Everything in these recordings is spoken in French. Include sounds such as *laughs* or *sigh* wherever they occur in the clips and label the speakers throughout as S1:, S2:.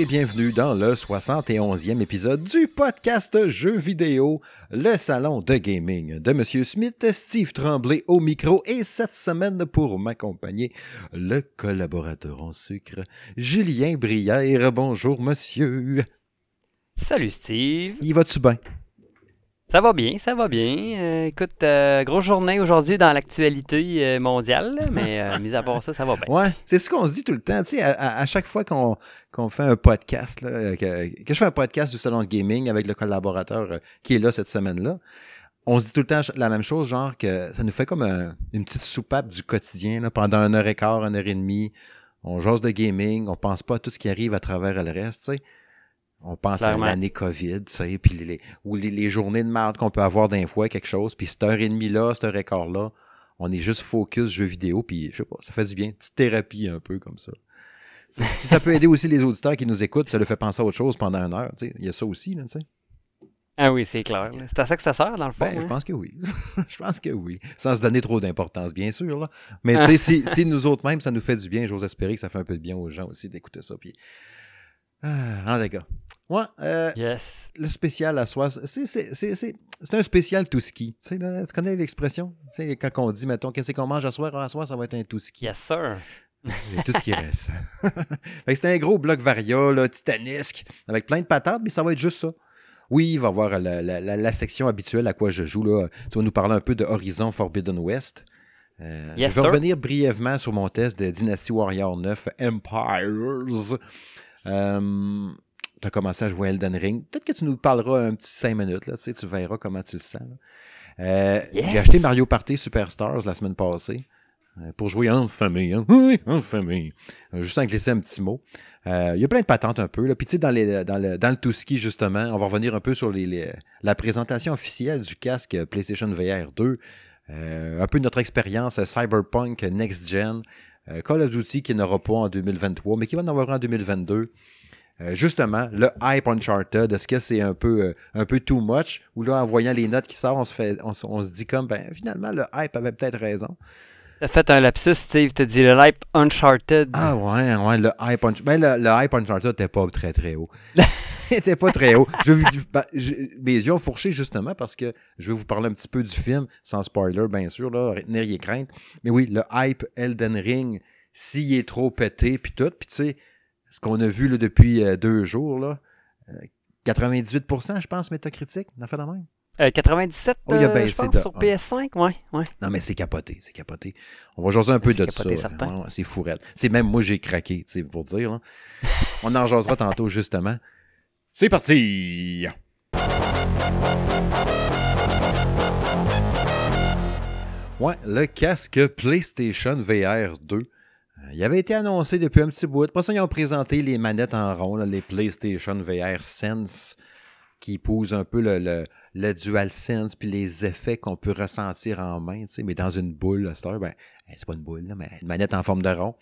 S1: Et bienvenue dans le 71e épisode du podcast Jeux vidéo, le salon de gaming de Monsieur Smith, Steve Tremblay au micro et cette semaine pour m'accompagner, le collaborateur en sucre, Julien Brière. Bonjour monsieur.
S2: Salut Steve.
S1: Y va-tu bien?
S2: Ça va bien, ça va bien. Euh, écoute, euh, grosse journée aujourd'hui dans l'actualité euh, mondiale, mais mis à part ça, ça va bien.
S1: Ouais, c'est ce qu'on se dit tout le temps. Tu sais, à, chaque fois qu'on fait un podcast, là, que, que je fais un podcast du salon de gaming avec le collaborateur qui est là cette semaine-là, on se dit tout le temps la même chose, genre que ça nous fait comme un- une petite soupape du quotidien là, pendant une heure et quart, une heure et demie. On jase de gaming, on pense pas à tout ce qui arrive à travers le reste, tu sais. On pense
S2: Clairement.
S1: à l'année COVID, tu sais, puis les, ou les, les journées de merde qu'on peut avoir d'un fois, quelque chose, puis cette heure et demie là, cette heure et quart là, on est juste focus jeux vidéo, puis je sais pas, ça fait du bien, petite thérapie un peu comme ça. Si ça peut aider aussi les auditeurs qui nous écoutent, ça leur fait penser à autre chose pendant une heure, tu sais, il y a ça aussi, là, tu sais.
S2: Ah oui, c'est clair. C'est à ça que ça sert, dans le fond.
S1: Ben, je
S2: hein?
S1: pense que oui. *laughs* je pense que oui. Sans se donner trop d'importance, bien sûr. Là. Mais tu sais, si, si nous autres même, ça nous fait du bien, j'ose espérer que ça fait un peu de bien aux gens aussi d'écouter ça. Puis... Ah, en cas. Ouais, euh,
S2: Yes.
S1: le spécial à soi, c'est, c'est, c'est, c'est, c'est un spécial tout ski. Tu sais, là, tu connais l'expression? Tu sais, quand on dit, mettons, qu'est-ce qu'on mange à soir? À soir, ça va être un tout ski.
S2: Yes, sir.
S1: Et tout ce qui reste. *laughs* C'est un gros bloc Varia, là, titanesque, avec plein de patates, mais ça va être juste ça. Oui, il va y avoir la, la- la- la section habituelle à quoi je joue. Là. Tu vas nous parler un peu de Horizon Forbidden West. Euh,
S2: Yes,
S1: je vais
S2: sir.
S1: revenir brièvement sur mon test de Dynasty Warrior 9 Empires. Euh, tu as commencé à jouer à Elden Ring. Peut-être que tu nous parleras un petit 5 minutes. Là, tu, verras comment tu le sens. Euh. J'ai acheté Mario Party Superstars la semaine passée euh, pour jouer en famille. hein. Oui, en famille. Euh, juste en glisser un petit mot. Euh, Il y a plein de patentes un peu. Là. Puis tu sais, dans, les, dans, le, dans le tout ski, justement, on va revenir un peu sur les, les- la présentation officielle du casque PlayStation VR 2. Euh, un peu notre expérience Cyberpunk Next Gen. Call of Duty qui n'aura pas en 2023, mais qui va en avoir en 2022. Euh, justement, le hype Uncharted, est-ce que c'est un peu, euh, un peu too much? Ou là, en voyant les notes qui sortent, on se, fait, on, se- on se dit comme, ben, finalement, le hype avait peut-être raison.
S2: T'as fait un lapsus, Steve. T'as dit le hype Uncharted.
S1: Ah ouais, ouais, le hype Uncharted. Ben, le, le hype Uncharted n'était pas très, très haut. *laughs* Il était pas très haut. Je, ben, je- mes yeux ont fourché justement parce que je vais vous parler un petit peu du film, sans spoiler, bien sûr, là, retenir les craintes. Mais oui, le hype Elden Ring, s'il est trop pété, puis tout, puis tu sais, ce qu'on a vu là, depuis euh, deux jours, là, euh, 98%, je pense, métacritique, on a fait la même.
S2: Euh, 97,
S1: Oh, il a
S2: euh,
S1: baissé
S2: je pense,
S1: de
S2: sur
S1: un.
S2: PS5. Ouais, ouais.
S1: Non, mais c'est capoté, c'est capoté. On va jaser un peu
S2: C'est
S1: de
S2: capoté,
S1: ça. Ouais, c'est fourette. C'est même moi, j'ai craqué, pour dire. là. *laughs* On en jasera tantôt, justement. C'est parti! Ouais, le casque PlayStation VR 2. Il avait été annoncé depuis un petit bout. Après ça, ils ont présenté les manettes en rond, là, les PlayStation VR Sense, qui épousent un peu le, le, le DualSense, puis les effets qu'on peut ressentir en main, mais dans une boule, à cette heure, ben, c'est pas une boule, là, mais une manette en forme de rond.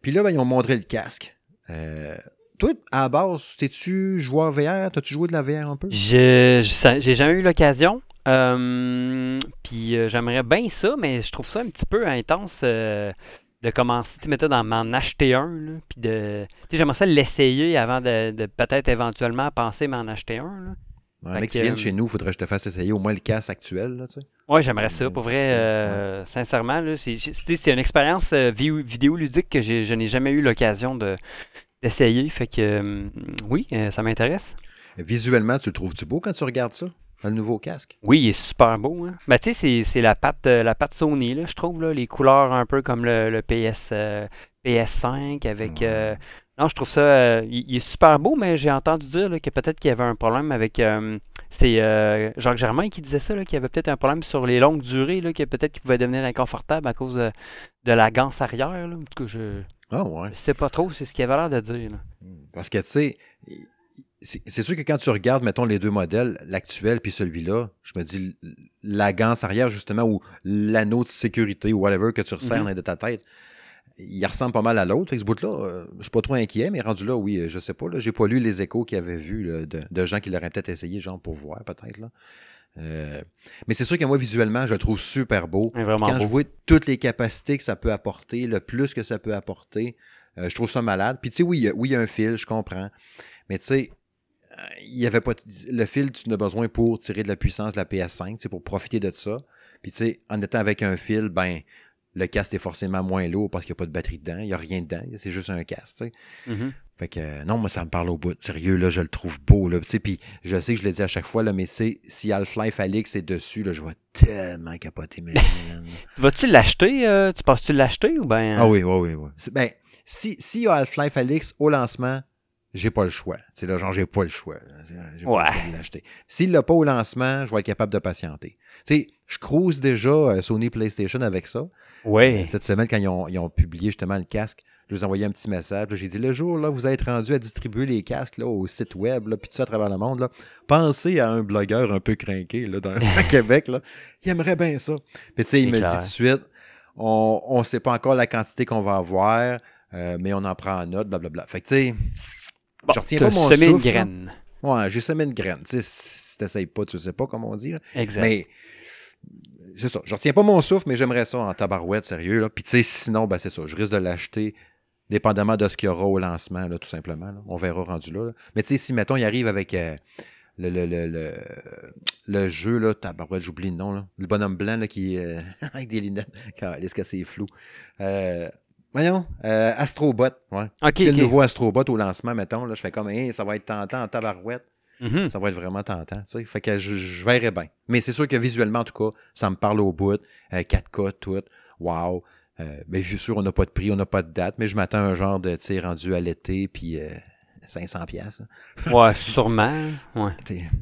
S1: Puis là, ben, ils ont montré le casque. Euh, toi, à la base, t'es-tu joueur VR? T'as-tu joué de la VR un peu?
S2: J'ai jamais eu l'occasion. Euh, puis euh, j'aimerais bien ça, mais je trouve ça un petit peu intense de commencer, tu sais, d'en m'en acheter un. puis de. Tu sais, j'aimerais ça l'essayer avant de, de peut-être éventuellement penser m'en acheter un. là.
S1: Un mec qui vient
S2: euh,
S1: chez nous, faudrait que je te fasse essayer au moins le casque actuel, tu sais.
S2: Ouais, j'aimerais ça. Pour vrai, euh, sincèrement, là, c'est une expérience euh, vi- vidéoludique que je n'ai jamais eu l'occasion de d'essayer. Fait que euh, oui, euh, ça m'intéresse.
S1: Visuellement, tu le trouves-tu beau quand tu regardes ça? Le nouveau casque?
S2: Oui, il est super beau. Hein? Ben, tu sais, c'est- la patte, euh, la patte Sony, là, je trouve, là, les couleurs un peu comme le, le PS, euh, PS5 avec.
S1: Ouais.
S2: euh, Non, je trouve ça. euh, il, il est super beau, mais j'ai entendu dire là, que peut-être qu'il y avait un problème avec. euh, c'est euh, Jacques Germain qui disait ça, qu'il y avait peut-être un problème sur les longues durées, là, que peut-être qu'il pouvait devenir inconfortable à cause de, la ganse arrière. Là. En tout cas, je
S1: Ah ouais.
S2: ne sais pas trop, c'est ce qu'il avait l'air de dire. là.
S1: Parce que, tu sais, c'est sûr que quand tu regardes, mettons, les deux modèles, l'actuel puis celui-là, je me dis, la ganse arrière, justement, ou l'anneau de sécurité ou whatever que tu resserres
S2: Mhm.
S1: de ta tête, il ressemble pas mal à l'autre. Ce bout-là, euh, je suis pas trop inquiet, mais rendu là, oui, je sais pas. là, J'ai pas lu les échos qu'il avait vus là, de, de gens qui l'auraient peut-être essayé, genre pour voir, peut-être. là. Euh, mais c'est sûr que moi, visuellement, je le trouve super beau. Quand
S2: beau.
S1: je vois toutes les capacités que ça peut apporter, le plus que ça peut apporter, euh, je trouve ça malade. Puis tu sais, oui, il y a- oui, il y a un fil, je comprends. Mais tu sais, il y avait pas le fil, tu en as besoin pour tirer de la puissance de la PS5, tu sais, pour profiter de ça. Puis tu sais, en étant avec un fil, ben le casque est forcément moins lourd parce qu'il n'y a pas de batterie dedans, il n'y a rien dedans, c'est juste un casque, tu sais.
S2: Mhm.
S1: Fait que euh, non, moi ça me parle au bout. Sérieux, là, je le trouve beau. Là. Tu sais, Puis je sais que je le dis à chaque fois, là, mais c'est si Half-Life Alix est dessus, là, je vais tellement capoter mes. *laughs*
S2: Vas-tu l'acheter? euh, tu penses-tu l'acheter ou ben.
S1: Ah oui, oui, oui, oui. C'est- Ben, si, si y a Half-Life Alix au lancement, j'ai pas le choix. C'est là, genre, j'ai pas le choix. J'ai pas
S2: Ouais.
S1: le choix de l'acheter. S'il l'a pas au lancement, je vais être capable de patienter. Tu sais, je cruise déjà euh, Sony PlayStation avec ça.
S2: Ouais.
S1: Cette semaine, quand ils ont, ils ont publié justement le casque, je vous ai envoyé un petit message. J'ai dit le jour là, vous êtes rendu à distribuer les casques là, au site web, là, puis tout ça à travers le monde, là, pensez à un blogueur un peu craqué là, dans, *laughs* Québec. Là. Il aimerait bien ça. Puis tu sais, il me dit tout de suite on ne sait pas encore la quantité qu'on va avoir, euh, mais on en prend en note, blablabla. Fait que tu sais,
S2: Bon,
S1: je retiens pas mon
S2: semé
S1: souffle,
S2: une graine.
S1: ouais, j'ai semé une graine. Tu sais, si t'essayes pas, tu sais pas, comme on dit. là.
S2: Exact.
S1: Mais c'est ça. Je retiens pas mon souffle, mais j'aimerais ça en tabarouette, sérieux. Là. Puis tu sais, sinon, ben, c'est ça. Je risque de l'acheter dépendamment de ce qu'il y aura au lancement, là, tout simplement. là. On verra rendu là. là. Mais tu sais, si, mettons, il arrive avec euh, le, le, le, le, le jeu, là, tabarouette, j'oublie le nom, là. Le bonhomme blanc, là, qui euh, *laughs* avec des lunettes. Est-ce que c'est flou? Euh, voyons, euh, Astrobot, ouais.
S2: Ok,
S1: c'est le nouveau Astrobot au lancement, mettons, là, je fais comme, Hey, ça va être tentant en tabarouette
S2: Mhm.
S1: ça va être vraiment tentant. tu sais. Fait que je, je verrai bien. Mais c'est sûr que visuellement, en tout cas, ça me parle au bout. Euh, 4K, tout. Wow. Euh, mais bien sûr, on n'a pas de prix, on n'a pas de date, mais je m'attends à un genre de, tu sais, rendu à l'été, puis euh, 500 pièces.
S2: Ouais, sûrement. Ouais.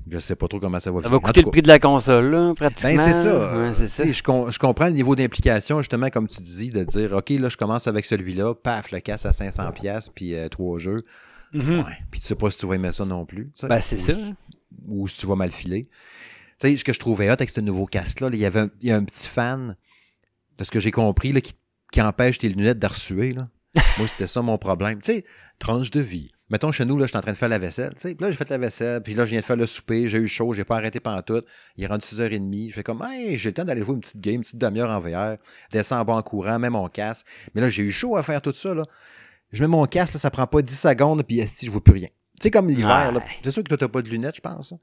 S1: Je sais pas trop comment ça va
S2: Ça
S1: finir.
S2: va coûter le
S1: cas,
S2: prix de la console, là, pratiquement.
S1: ben, c'est ça.
S2: Ouais, c'est ça.
S1: Je, com- je comprends le niveau d'implication, justement, comme tu dis, de dire, OK, là, je commence avec celui-là, paf, le casse à 500 pièces puis euh, trois jeux.
S2: Mhm.
S1: Ouais. Puis tu sais pas si tu vas aimer ça non plus.
S2: Ben, c'est ça.
S1: si- Ou si tu vas mal filer. Tu sais, ce que je trouvais hot avec ce nouveau casque-là, là, il y avait un, y a un petit fan, de ce que j'ai compris, là, qui, qui empêche tes lunettes d'arsuer. Là. *laughs* Moi, c'était ça mon problème. Tu sais, tranche de vie. Mettons, chez nous, là, je suis en train de faire la vaisselle. Puis là, j'ai fait la vaisselle, puis là, je viens de faire le souper, j'ai eu chaud, j'ai pas arrêté pendant tout. Il est rendu 6h30. Je fais comme, hey, j'ai le temps d'aller jouer une petite game, une petite demi-heure en VR, descends en bas en courant, mets mon casque. Mais là, j'ai eu chaud à faire tout ça, là. Je mets mon casque, là, ça prend pas 10 secondes, puis esti, je vois plus rien. Tu sais, comme l'hiver, là.
S2: Ouais.
S1: C'est sûr que toi, t'as pas de lunettes, je pense. hein.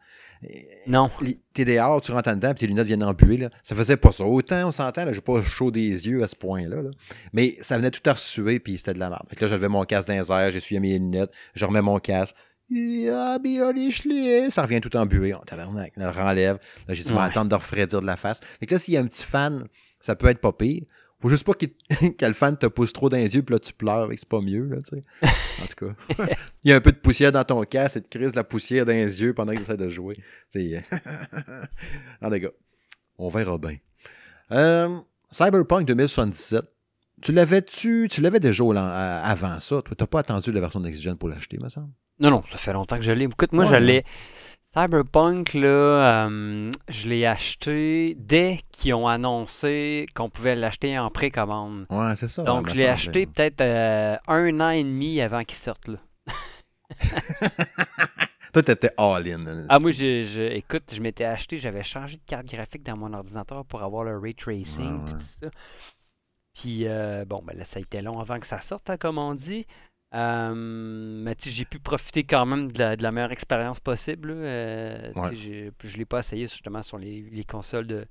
S2: Non.
S1: T'es dehors, tu rentres en dedans, puis tes lunettes viennent embuer. Là. Ça faisait pas ça. Autant, on s'entend, là, j'ai pas chaud des yeux à ce point-là. là. Mais ça venait tout à ressuer, puis c'était de la merde. Fait que là, j'avais mon casque dans les airs, j'essuyais mes lunettes, je remets mon casque. Ah, je Ça revient tout embué. On tabarnak, on le renlève. Là, j'ai
S2: ouais.
S1: attendre de refroidir de la face. Fait que là, s'il y a un petit fan, ça peut être pas pire. Faut juste pas que le fan te pousse trop dans les yeux, puis là, tu pleures, et que c'est pas mieux, là, tu sais. *laughs* En tout cas. *laughs* Il y a un peu de poussière dans ton casque, et te crise de la poussière dans les yeux pendant que tu essaies de jouer. C'est. en *laughs* les gars, on verra bien. Euh, Cyberpunk 2077. Tu l'avais-tu, tu l'avais déjà à- avant ça? Toi, t'as pas attendu la version Next Gen pour l'acheter, me semble?
S2: Non, non, ça fait longtemps que je l'ai. Écoute, moi,
S1: Ouais.
S2: je l'ai. Cyberpunk, là, euh, je l'ai acheté dès qu'ils ont annoncé qu'on pouvait l'acheter en précommande.
S1: Ouais, c'est ça.
S2: Donc, je l'ai acheté peut-être euh, un an et demi avant qu'il sorte, là. *laughs*
S1: Toi, t'étais all-in.
S2: Ah, moi, je, je- écoute, je m'étais acheté, j'avais changé de carte graphique dans mon ordinateur pour avoir le ray tracing,
S1: Ouais,
S2: puis
S1: ouais.
S2: tout ça. Puis, euh, bon, ben là, ça a été long avant que ça sorte, hein, comme on dit. Euh, mais j'ai pu profiter quand même de la, de la meilleure expérience possible. Euh,
S1: Ouais.
S2: Je ne l'ai pas essayé justement sur les, les consoles de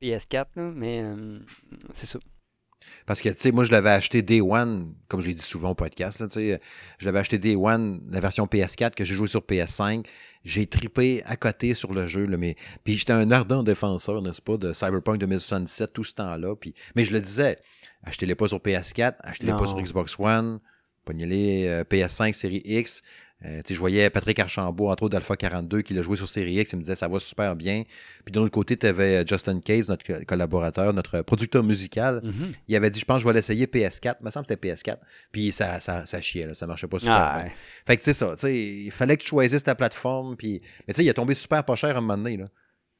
S2: PS4, là, mais euh, c'est ça.
S1: Parce que, tu sais, moi, je l'avais acheté Day One, comme je l'ai dit souvent au podcast, là, je l'avais acheté Day One, la version PS4 que j'ai joué sur PS5. J'ai tripé à côté sur le jeu, là, mais puis j'étais un ardent défenseur, n'est-ce pas, de Cyberpunk 2077 tout ce temps-là. Puis, mais je le disais, achetez-les pas sur PS4, achetez-les pas sur Xbox One, prenez-les euh, PS5 série X. Euh, tu sais, je voyais Patrick Archambault, entre autres d'Alpha 42, qui l'a joué sur série X, il me disait ça va super bien. Puis de l'autre côté, tu avais Justin Case, notre co- collaborateur, notre producteur musical.
S2: Mhm.
S1: Il avait dit, je pense que je vais l'essayer PS4. Il me semble que c'était PS4. Puis ça, ça, ça chiait, là. ça marchait pas super
S2: Ah,
S1: bien.
S2: ouais.
S1: Fait que tu sais ça, il fallait que tu choisisses ta plateforme. Puis... Mais tu sais, il est tombé super pas cher à un moment donné. Là.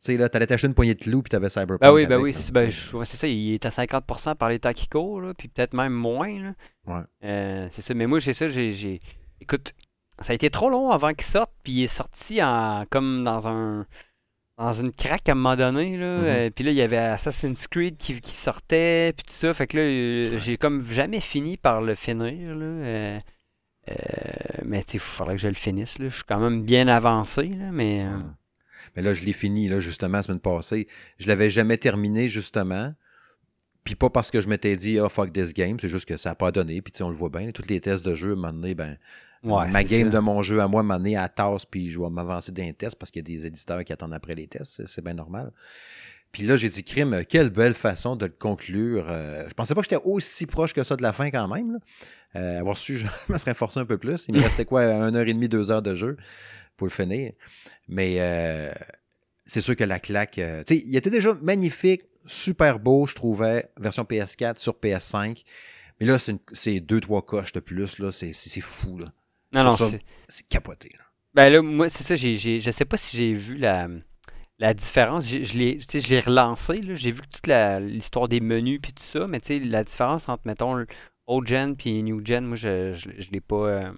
S1: Tu sais, là, t'allais t'acheter une poignée de clous, puis t'avais Cyberpunk.
S2: Ben oui, ben
S1: avec,
S2: oui,
S1: là,
S2: ben, ouais, c'est ça, il est à 50% par les temps qui courent, là, puis peut-être même moins. Là.
S1: Ouais.
S2: Euh, c'est ça, mais moi, c'est ça, j'ai, Écoute, ça a été trop long avant qu'il sorte, puis il est sorti en, comme dans un, dans une craque à un moment donné. Là,
S1: Mhm.
S2: euh, puis là, il y avait Assassin's Creed qui, qui sortait, puis tout ça. Fait que là, euh, j'ai comme jamais fini par le finir. Là, euh, mais tu sais, il faudrait que je le finisse. Là. Je suis quand même bien avancé, là, mais...
S1: Mais là, je l'ai fini, là, justement, la semaine passée. Je l'avais jamais terminé, justement. Puis pas parce que je m'étais dit, ah, fuck this game, c'est juste que ça n'a pas donné. Puis tu sais, on le voit bien, tous les tests de jeu, à un moment donné, ben,
S2: ouais,
S1: ma game
S2: ça.
S1: de mon jeu à moi m'a donné à tasse, puis je vais m'avancer d'un test parce qu'il y a des éditeurs qui attendent après les tests, c'est- c'est bien normal. Puis là, j'ai dit, crime, quelle belle façon de le conclure. Euh, je pensais pas que j'étais aussi proche que ça de la fin quand même. là. Euh, avoir su, *laughs* je me serais forcé un peu plus. Il me restait quoi, une heure et demie, deux heures de jeu pour le finir. Mais euh, c'est sûr que la claque, euh, tu sais, il était déjà magnifique, super beau, je trouvais, version PS4 sur PS5. Mais là, c'est deux, trois coches de plus, là. C'est fou, là.
S2: Non, non,
S1: sur
S2: c'est-
S1: capoté, là.
S2: Ben là, moi, c'est ça, j'ai- je sais pas si j'ai vu la, la différence. Je l'ai, je relancé. J'ai vu toute l'histoire des menus puis tout ça, mais tu sais, la différence entre, mettons, old gen puis new gen, moi, je, je, je l'ai pas, euh,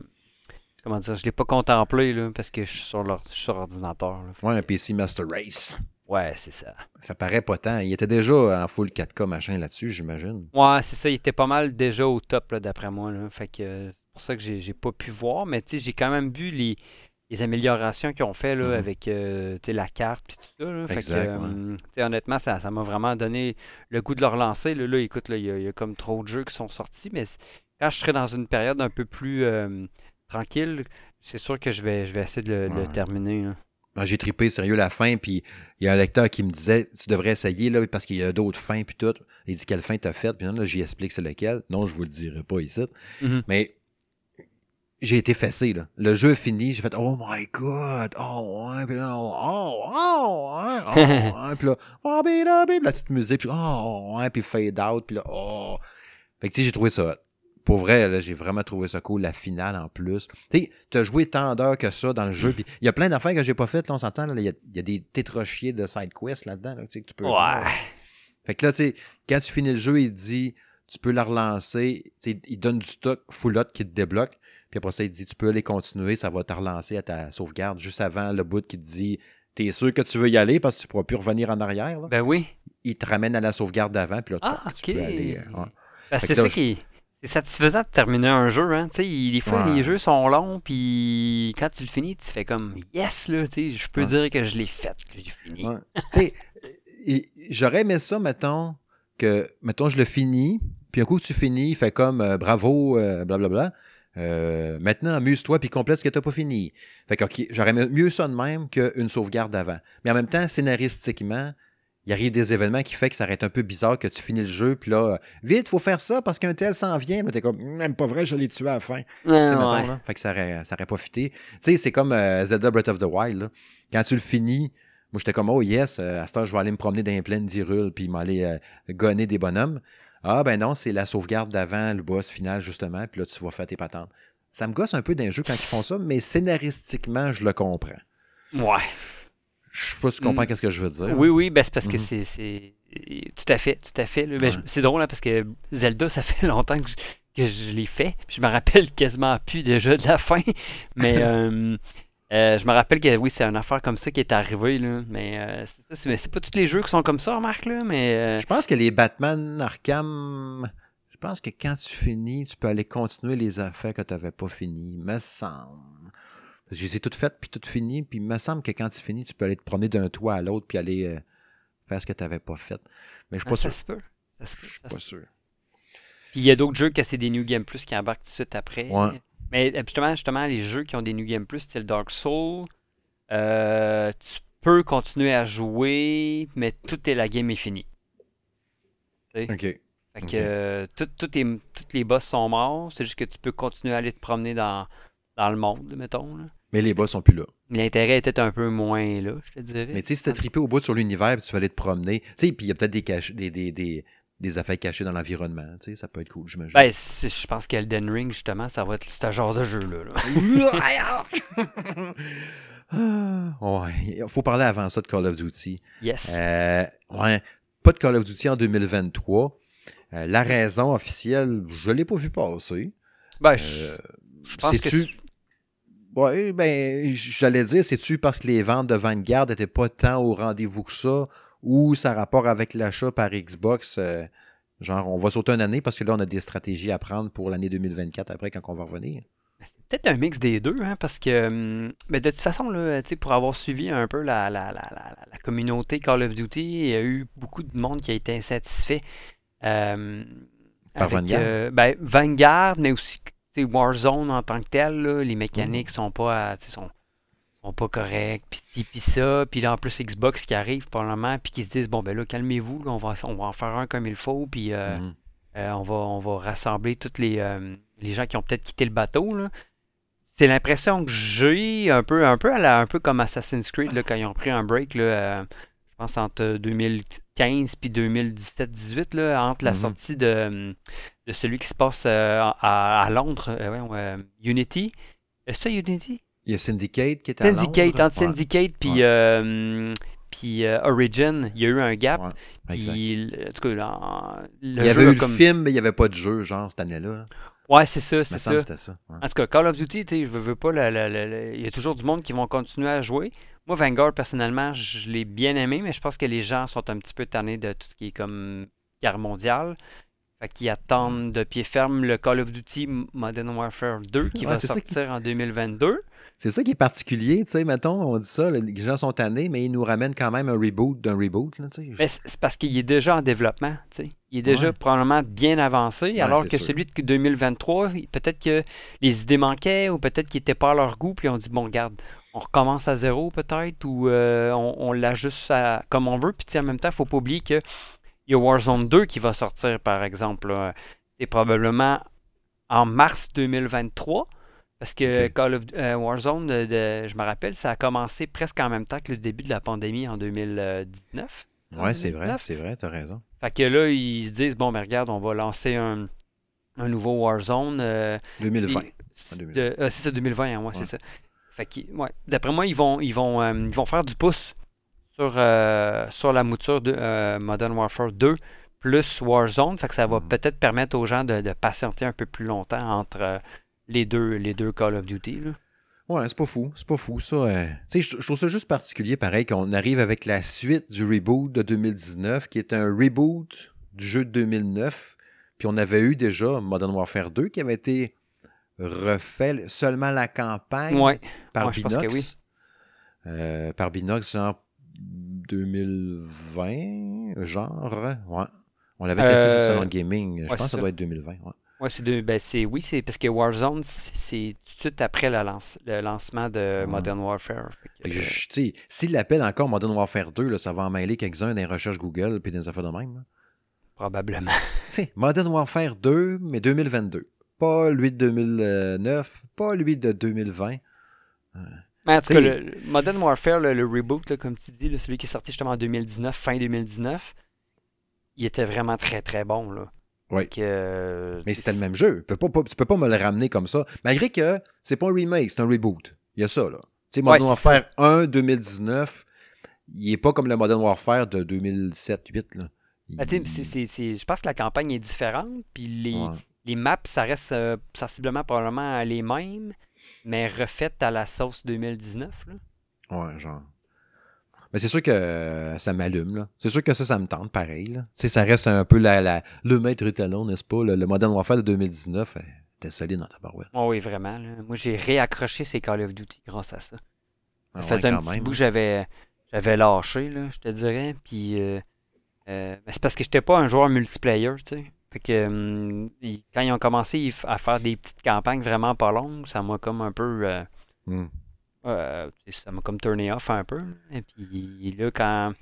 S2: comment dire, je l'ai pas contemplé, là, parce que je suis sur, je suis sur ordinateur, là.
S1: Ouais, un PC Master Race.
S2: Ouais, c'est ça.
S1: Ça paraît pas tant. Il était déjà en full 4K machin là-dessus, j'imagine.
S2: Ouais, c'est ça, il était pas mal déjà au top, d'après moi, là. Fait que euh, c'est pour ça que j'ai, pas pu voir, mais tu sais, j'ai quand même vu les, les améliorations qu'ils ont fait, là,
S1: Mhm.
S2: avec, euh, la carte puis tout ça, là. Fait que,
S1: Exact,
S2: euh,
S1: ouais.
S2: honnêtement, ça, m'a vraiment donné le goût de le relancer, là. Là, écoute, il y, a- il y a comme trop de jeux qui sont sortis, mais quand je serai dans une période un peu plus euh, tranquille, c'est sûr que je vais, je vais essayer de le, terminer, là.
S1: Moi, J'ai trippé sérieux la fin, puis il y a un lecteur qui me disait Tu devrais essayer, là, parce qu'il y a d'autres fins, puis tout. Il dit Quelle fin t'as faite? Puis là, là, j'y explique c'est lequel. Non, je vous le dirai pas ici.
S2: Mhm.
S1: Mais j'ai été fessé, là. Le jeu est fini, j'ai fait Oh my god, oh ouais, puis là, oh, oh, oh, ouais, oh, *laughs* ouais, puis là, oh, bi, da, bi, la petite musique, puis oh, ouais, puis fade out, puis là, oh. Fait que tu sais, j'ai trouvé ça hot. Pour vrai, là, j'ai vraiment trouvé ça cool, la finale en plus. Tu sais, t'as joué tant d'heures que ça dans le jeu, puis il y a plein d'affaires que j'ai pas faites, là, on s'entend, il y, a- il y a des tétrochiers de side quest là-dedans, là, tu sais, que tu peux faire.
S2: Ouais.
S1: Fait que là, tu sais, quand tu finis le jeu, il dit, tu peux la relancer. Tu sais, il donne du stock lot qui te débloque. Puis après ça, il te dit, tu peux aller continuer, ça va te relancer à ta sauvegarde juste avant le bout qui te dit, t'es sûr que tu veux y aller parce que tu pourras plus revenir en arrière. là.
S2: Ben oui.
S1: Il te ramène à la sauvegarde d'avant, puis là,
S2: Ah,
S1: tu peux aller. euh,
S2: que c'est ça qui. C'est satisfaisant de terminer un jeu, hein. Tu sais, il- des fois,
S1: Ouais.
S2: les jeux sont longs, puis quand tu le finis, tu fais comme yes, là, tu sais, je peux
S1: Ouais.
S2: dire que je l'ai fait, que j'ai fini.
S1: Ouais. euh, j'aurais aimé ça, mettons, que, mettons, je le finis, puis un coup que tu finis, il fait comme euh, bravo, euh, blablabla. Euh, maintenant, amuse-toi puis complète ce que tu n'as pas fini. Fait que, ok, j'aurais aimé mieux ça de même qu'une sauvegarde d'avant. Mais en même temps, scénaristiquement, il arrive des événements qui fait que ça aurait été un peu bizarre que tu finis le jeu, puis là, euh, vite, faut faire ça parce qu'un tel s'en vient. Mais t'es comme, même pas vrai, je l'ai tué à la fin.
S2: Ouais, ouais.
S1: là. Fait que ça aurait, ça aurait pas fité. Tu sais, c'est comme euh, Zelda Breath of the Wild. là. Quand tu le finis, moi, j'étais comme, oh yes, euh, à ce temps, je vais aller me promener dans les plaines d'Hyrule puis m'aller euh, gonner des bonhommes. Ah, ben non, c'est la sauvegarde d'avant, le boss final, justement, puis là, tu vas faire tes patentes. Ça me gosse un peu d'un jeu quand ils font ça, mais scénaristiquement, je le comprends.
S2: Ouais.
S1: Je sais pas si tu comprends
S2: Mm.
S1: qu'est-ce que je veux dire.
S2: Oui, oui, ben c'est parce que
S1: Mhm.
S2: c'est, c'est. Tout à fait, tout à fait. Ben,
S1: Ouais.
S2: C'est drôle, hein, parce que Zelda, *laughs* ça fait longtemps que je, que je l'ai fait. Puis je me rappelle quasiment plus déjà de la fin. *laughs* Mais *laughs* euh, euh, je me rappelle que oui, c'est une affaire comme ça qui est arrivée. Là. Mais euh, c'est, pas tous les jeux qui sont comme ça, remarque, là. Mais.
S1: Je pense que les Batman Arkham, je pense que quand tu finis, tu peux aller continuer les affaires que tu n'avais pas finies. Me semble. Parce que Je les ai toutes faites puis toutes finies. Puis il me semble que quand tu finis, tu peux aller te promener d'un toit à l'autre puis aller euh, faire ce que tu n'avais pas fait. Mais je suis
S2: ah,
S1: pas
S2: ça
S1: sûr.
S2: se peut. Ça se peut,
S1: Je suis
S2: ça
S1: pas
S2: se
S1: sûr.
S2: Puis il y a d'autres jeux que c'est des New Game Plus qui embarquent tout de suite après.
S1: Ouais.
S2: Mais euh, justement, justement, les jeux qui ont des New Game Plus, style Dark Souls, euh, tu peux continuer à jouer, mais tout est la game est finie.
S1: OK.
S2: Fait que euh, tout, tout est, les boss sont morts, c'est juste que tu peux continuer à aller te promener dans, dans le monde, mettons. là.
S1: Mais les boss sont plus là.
S2: L'intérêt était un peu moins là, je te dirais.
S1: Mais tu sais, si t'as trippé au bout sur l'univers puis tu vas aller te promener, tu sais, puis il y a peut-être des, des, des, des, des affaires cachées dans l'environnement. Tu sais, ça peut être cool, j'imagine.
S2: Ben, je pense qu'Elden Ring, justement, ça va être ce genre de jeu-là. là. *laughs*
S1: Ouais, il faut parler avant ça de Call of Duty.
S2: Yes.
S1: Euh, ouais, pas de Call of Duty en 2023. Euh, la raison officielle, je l'ai pas vu passer.
S2: ben, je,
S1: Euh,
S2: je pense que...
S1: sais-tu- Oui, ben, j'allais dire, c'est-tu parce que les ventes de Vanguard n'étaient pas tant au rendez-vous que ça, ou ça rapport avec l'achat par Xbox? euh, genre, on va sauter une année parce que là, on a des stratégies à prendre pour l'année 2024 après, quand on va revenir?
S2: Peut-être un mix des deux, hein, parce que hum, mais de toute façon, là, tu sais, pour avoir suivi un peu la, la, la, la, la communauté Call of Duty, il y a eu beaucoup de monde qui a été insatisfait. euh,
S1: Par
S2: avec,
S1: Vanguard?
S2: euh, ben, Vanguard, mais aussi tu sais, Warzone en tant que tel, là, les mécaniques sont pas sais, sont, sont pas correctes, puis puis ça, puis là en plus Xbox qui arrive probablement, puis qui se disent bon ben là calmez-vous, on va on va en faire un comme il faut, puis euh,
S1: Mhm.
S2: euh, on va, on va rassembler tous les, euh, les gens qui ont peut-être quitté le bateau. là. C'est l'impression que j'ai, un peu, un peu, à la- un peu comme Assassin's Creed, là, quand ils ont pris un break, là, euh, je pense entre 2015 puis 2017-18, là, entre la
S1: Mhm.
S2: sortie de, de celui qui se passe euh, à, à Londres, euh, euh, Unity. Est-ce ça Unity?
S1: Il y a Syndicate qui est à
S2: Syndicate,
S1: Londres.
S2: entre Syndicate puis
S1: Ouais.
S2: euh, puis, euh, Origin, il y a eu un gap.
S1: Ouais, exact.
S2: Puis, le- en tout cas, là, le
S1: Il y avait eu
S2: comme-
S1: le film, mais il n'y avait pas de jeu, genre, cette année-là.
S2: Ouais, c'est ça, c'est ça.
S1: que c'était ça. ouais.
S2: En tout cas, Call of Duty, tu sais, je veux, veux pas, la- la- la- la- il y a toujours du monde qui vont continuer à jouer. Moi, Vanguard, personnellement, je l'ai bien aimé, mais je pense que les gens sont un petit peu tannés de tout ce qui est comme guerre mondiale. Fait qu'ils attendent de pied ferme le Call of Duty Modern Warfare 2 qui
S1: Ouais,
S2: va
S1: qui-
S2: sortir en 2022.
S1: C'est ça qui est particulier, tu sais, mettons, on dit ça, les gens sont tannés, mais ils nous ramènent quand même un reboot d'un reboot, là, tu sais.
S2: C'est parce qu'il est déjà en développement, tu sais. Il est déjà
S1: Ouais.
S2: probablement bien avancé, alors que
S1: sûr.
S2: celui de 2023, il- peut-être que les idées manquaient ou peut-être qu'il n'était pas à leur goût, puis on dit, bon, regarde, on recommence à zéro peut-être, ou euh, on, on l'ajuste comme on veut, puis en même temps, il ne faut pas oublier qu'il y a Warzone 2 qui va sortir, par exemple. C'est probablement en mars 2023. Parce que. Call of euh, Warzone, de- de- je me rappelle, ça a commencé presque en même temps que le début de la pandémie en 2019.
S1: Ouais, c'est vrai,
S2: 2019.
S1: c'est vrai, t'as raison.
S2: Fait que là, ils se disent, bon, mais regarde, on va lancer un, un nouveau Warzone. euh,
S1: 2020.
S2: puis-
S1: En 2020.
S2: de- euh, c'est ça, 2020, hein, ouais,
S1: Ouais.
S2: c'est ça. Fait que, ouais, d'après moi, ils vont, ils, vont, euh, ils vont faire du pouce sur, euh, sur la mouture de euh, Modern Warfare 2 plus Warzone. Fait que ça va
S1: Mhm.
S2: peut-être permettre aux gens de, de patienter un peu plus longtemps entre les, deux, les deux Call of Duty. là.
S1: Ouais, c'est pas fou, c'est pas fou, ça. euh. Tu sais, je je trouve ça juste particulier, pareil, qu'on arrive avec la suite du reboot de 2019, qui est un reboot du jeu de 2009, puis on avait eu déjà Modern Warfare 2 qui avait été refait seulement la campagne
S2: Ouais,
S1: par
S2: ouais, je pense que
S1: Binox?
S2: oui.
S1: Euh, par Binox, genre 2020, genre, ouais. On l'avait testé sur
S2: Euh,
S1: Salon Gaming, je pense que ça
S2: ça.
S1: doit être 2020, ouais.
S2: C'est ben c'est oui, c'est parce que Warzone, c'est tout de suite après le, lance- le lancement de. Modern Warfare. Que, euh,
S1: je- S'il l'appelle encore Modern Warfare 2, là, ça va en mêler quelques-uns les recherches Google puis des affaires de même. là.
S2: probablement.
S1: Tu sais, Modern Warfare 2, mais 2022. Pas lui de 2009, pas lui de 2020.
S2: Mais en tout cas, le, le Modern Warfare, le, le reboot, là, comme tu dis, là, celui qui est sorti justement en 2019, fin 2019, il était vraiment très très bon. Là.
S1: Oui.
S2: Euh,
S1: Mais c'était le même jeu. Tu peux pas, pas- tu peux pas me le ramener comme ça. Malgré que c'est pas un remake, c'est un reboot. Il y a ça, là. Tu sais, Modern
S2: Ouais,
S1: Warfare 1 2019, il est pas comme le Modern Warfare de 2007-2008. là. Il-
S2: Ben, je pense que la campagne est différente, puis les,
S1: Ouais.
S2: Les maps, ça reste euh, sensiblement probablement les mêmes, mais refaites à la sauce 2019. Là.
S1: Ouais, genre. Mais c'est sûr que euh, ça m'allume, là. C'est sûr que ça, ça me tente, pareil, là. Tu sais, ça reste un peu la, la- le maître étalon, n'est-ce pas? Le, le Modern Warfare de 2019 euh, était solide dans ta barouette.
S2: Oh oui, vraiment. là. Moi, j'ai réaccroché ces Call of Duty grâce à ça.
S1: Ah
S2: Ça
S1: ouais,
S2: faisait un petit
S1: même,
S2: bout
S1: hein.
S2: que j'avais j'avais lâché, là, je te dirais. Puis euh, euh, ben, c'est parce que j'étais pas un joueur multiplayer, tu sais. Fait que hum, ils- quand ils ont commencé à faire des petites campagnes vraiment pas longues, ça m'a comme un peu euh,
S1: Hmm.
S2: euh, ça m'a comme turné off un peu. Et puis là, quand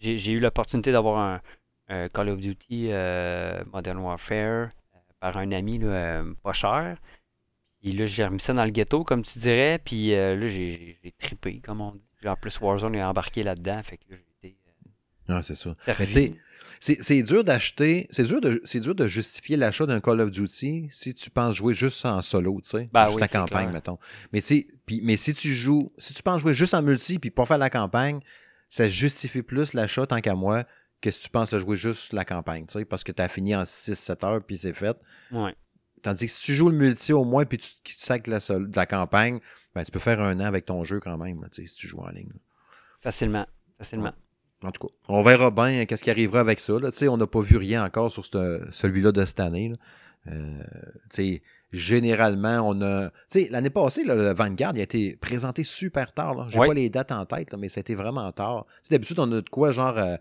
S2: j'ai eu l'opportunité d'avoir un, un Call of Duty euh, Modern Warfare par un ami là, pas cher. Puis là, j'ai remis ça dans le ghetto, comme tu dirais. Puis là, j'ai trippé, comme on dit. Puis en plus, Warzone est embarqué là-dedans. Fait que là, j'ai été
S1: Ah, c'est ça. Mais tu sais, c'est dur d'acheter, c'est dur de, c'est dur de justifier l'achat d'un Call of Duty si tu penses jouer juste en solo, tu sais,
S2: Ben
S1: juste
S2: oui,
S1: la campagne,
S2: clair.
S1: mettons. Mais si tu joues, si tu penses jouer juste en multi puis pas faire la campagne, ça justifie plus l'achat tant qu'à moi que si tu penses le jouer juste la campagne, tu sais, parce que tu as fini en 6-7 heures puis c'est fait.
S2: Ouais.
S1: Tandis que si tu joues le multi au moins puis tu, tu sacs la, de la campagne, ben, tu peux faire un an avec ton jeu quand même, tu sais, si tu joues en ligne.
S2: Facilement. Facilement.
S1: En tout cas, on verra bien qu'est-ce qui arrivera avec ça. Là. On n'a pas vu rien encore sur ce- celui-là de cette année. là. Euh, généralement, on a. L'année passée, là, le Vanguard il a été présenté super tard. J'ai
S2: Ouais.
S1: pas les dates en tête, là, mais c'était vraiment tard. D'habitude, on a de quoi, genre. euh,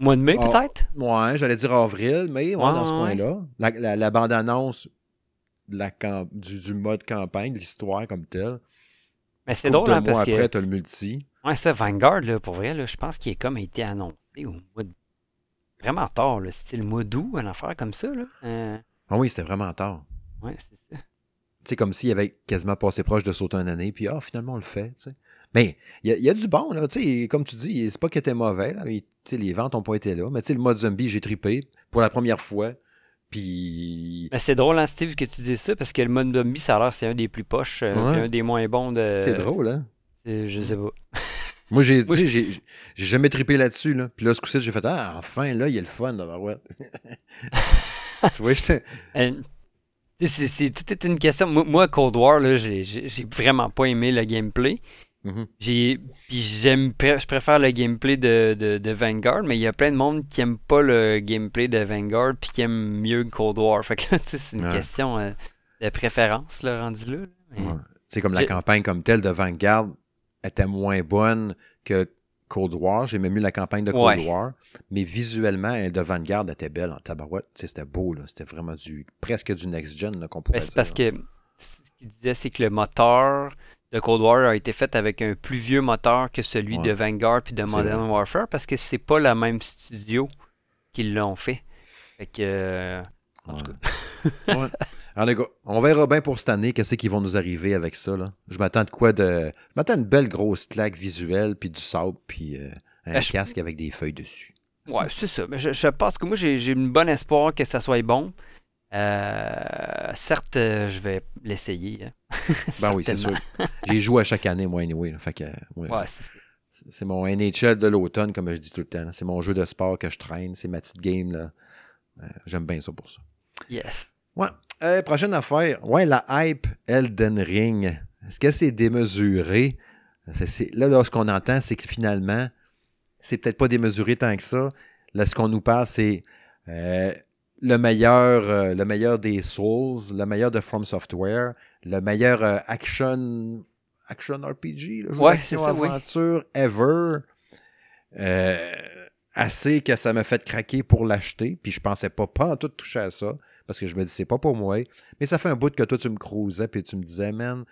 S2: Mois de mai,
S1: Ah.
S2: peut-être?
S1: ouais, j'allais dire avril, mais ouais,
S2: Ouais,
S1: dans ce coin-là. La, la- la bande-annonce du, du mode campagne, de l'histoire comme telle.
S2: Mais c'est drôle, hein, parce
S1: après,
S2: que.
S1: t'as le multi.
S2: Ouais, ça, Vanguard, là, pour vrai, là, je pense qu'il est comme été annoncé au mois de. Vraiment tard, là, style mois d'août, une affaire comme ça, là. Euh,
S1: Ah oui, c'était vraiment tard.
S2: ouais, c'est ça.
S1: Sais, comme s'il avait quasiment passé proche de sauter une année, puis ah, finalement, on le fait, tu sais. Mais il y, a- y a du bon, là, tu sais, comme tu dis, c'est pas qu'il était mauvais, là, mais, les ventes n'ont pas été là, mais tu sais, le mode zombie, j'ai tripé pour la première fois, puis
S2: Mais c'est drôle, hein, Steve, que tu dis ça, parce que le mode zombie, ça a l'air c'est un des plus poches, euh,
S1: Ouais.
S2: un des moins bons de.
S1: c'est drôle, hein?
S2: euh, Je sais pas. *laughs*
S1: Moi, j'ai,
S2: Oui.
S1: j'ai, j'ai jamais trippé là-dessus, là. Puis là, ce coup-ci, j'ai fait, ah, enfin, là, il y a le fun, ouais. *laughs* tu vois, j'étais... *laughs*
S2: Euh, c'est, c'est- tout est une question. Moi, Cold War, là, j'ai, j'ai, j'ai vraiment pas aimé le gameplay.
S1: Mhm.
S2: J'ai, puis j'aime, je préfère le gameplay de, de, de Vanguard, mais il y a plein de monde qui aime pas le gameplay de Vanguard puis qui aime mieux Cold War. Fait que là, *laughs* c'est une
S1: Ouais.
S2: question euh, de préférence, là, rendu là. là. Mais-
S1: Ouais. C'est comme la
S2: J'ai-
S1: campagne comme telle de Vanguard était moins bonne que Cold War. J'aimais mieux la campagne de Cold
S2: Ouais.
S1: War. Mais visuellement, elle de Vanguard était belle en tabarouette. C'était beau, là. C'était vraiment du presque du next-gen qu'on pourrait
S2: Ben, c'est parce que ce qu'il disait, c'est que le moteur de Cold War a été fait avec un plus vieux moteur que celui
S1: Ouais.
S2: de Vanguard puis de Modern. Warfare parce que c'est pas le même studio qui l'ont fait. Fait que. euh, en tout. *laughs*
S1: Ouais. Alors, gars, on verra bien pour cette année qu'est-ce qui vont nous arriver avec ça. Là. Je m'attends de quoi de. Je m'attends à une belle grosse claque visuelle, puis du sable, puis euh, un
S2: Ben, je-
S1: casque avec des feuilles dessus.
S2: Ouais, c'est ça. Mais je, je pense que moi, j'ai j'ai une bonne espoir que ça soit bon. Euh, certes, euh, je vais l'essayer. hein. *laughs*
S1: Ben oui, c'est sûr. J'ai joué à chaque année, moi, anyway. là. Fait que, ouais,
S2: Ouais, c'est
S1: mon NHL de l'automne, comme je dis tout le temps. C'est mon jeu de sport que je traîne. C'est ma petite game. là. Euh, J'aime bien ça pour ça.
S2: Yes.
S1: Ouais. Euh, prochaine affaire. Ouais, la hype Elden Ring. Est-ce que c'est démesuré? Là, là, ce qu'on entend, c'est que finalement, c'est peut-être pas démesuré tant que ça. Là, ce qu'on nous parle, c'est euh, le meilleur, euh, le meilleur des Souls, le meilleur de From Software, le meilleur euh, action, action RPG, le jeu
S2: Ouais,
S1: d'action
S2: oui.
S1: aventure ever. Euh, assez que ça m'a fait craquer pour l'acheter. Puis je pensais pas, pas en tout toucher à ça. Parce que je me dis, c'est pas pour moi. Mais ça fait un bout que toi, tu me cruisais. Puis tu me disais, man,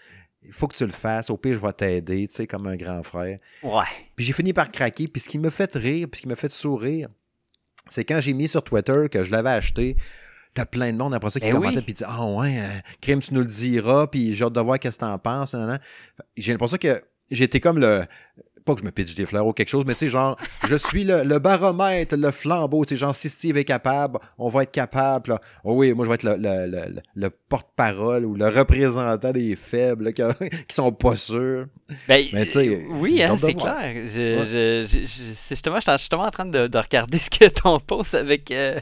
S1: il faut que tu le fasses. Au pire, je vais t'aider, tu sais, comme un grand frère.
S2: Ouais.
S1: Puis j'ai fini par craquer. Puis ce qui me fait rire, puis ce qui me fait sourire, c'est quand j'ai mis sur Twitter que je l'avais acheté. T'as plein de monde après ça qui
S2: Eh
S1: commentait
S2: oui.
S1: puis dit Ah ouais, euh, Crime, tu nous le diras, puis j'ai hâte de voir qu'est-ce que t'en penses. J'ai l'impression que j'étais comme le. Pas que je me pitche des fleurs ou quelque chose, mais tu sais, genre, je suis le, le baromètre, le flambeau, tu sais, genre, si Steve est capable, on va être capable. là. Oh oui, moi, je vais être le, le- le- le- le porte-parole ou le représentant des faibles là, qui, *laughs* qui sont pas sûrs.
S2: Ben,
S1: Mais tu sais,
S2: euh, oui, hein, c'est clair. Je, je- je- je- justement, je suis justement en train de, de regarder *laughs* ce que ton post avec. euh,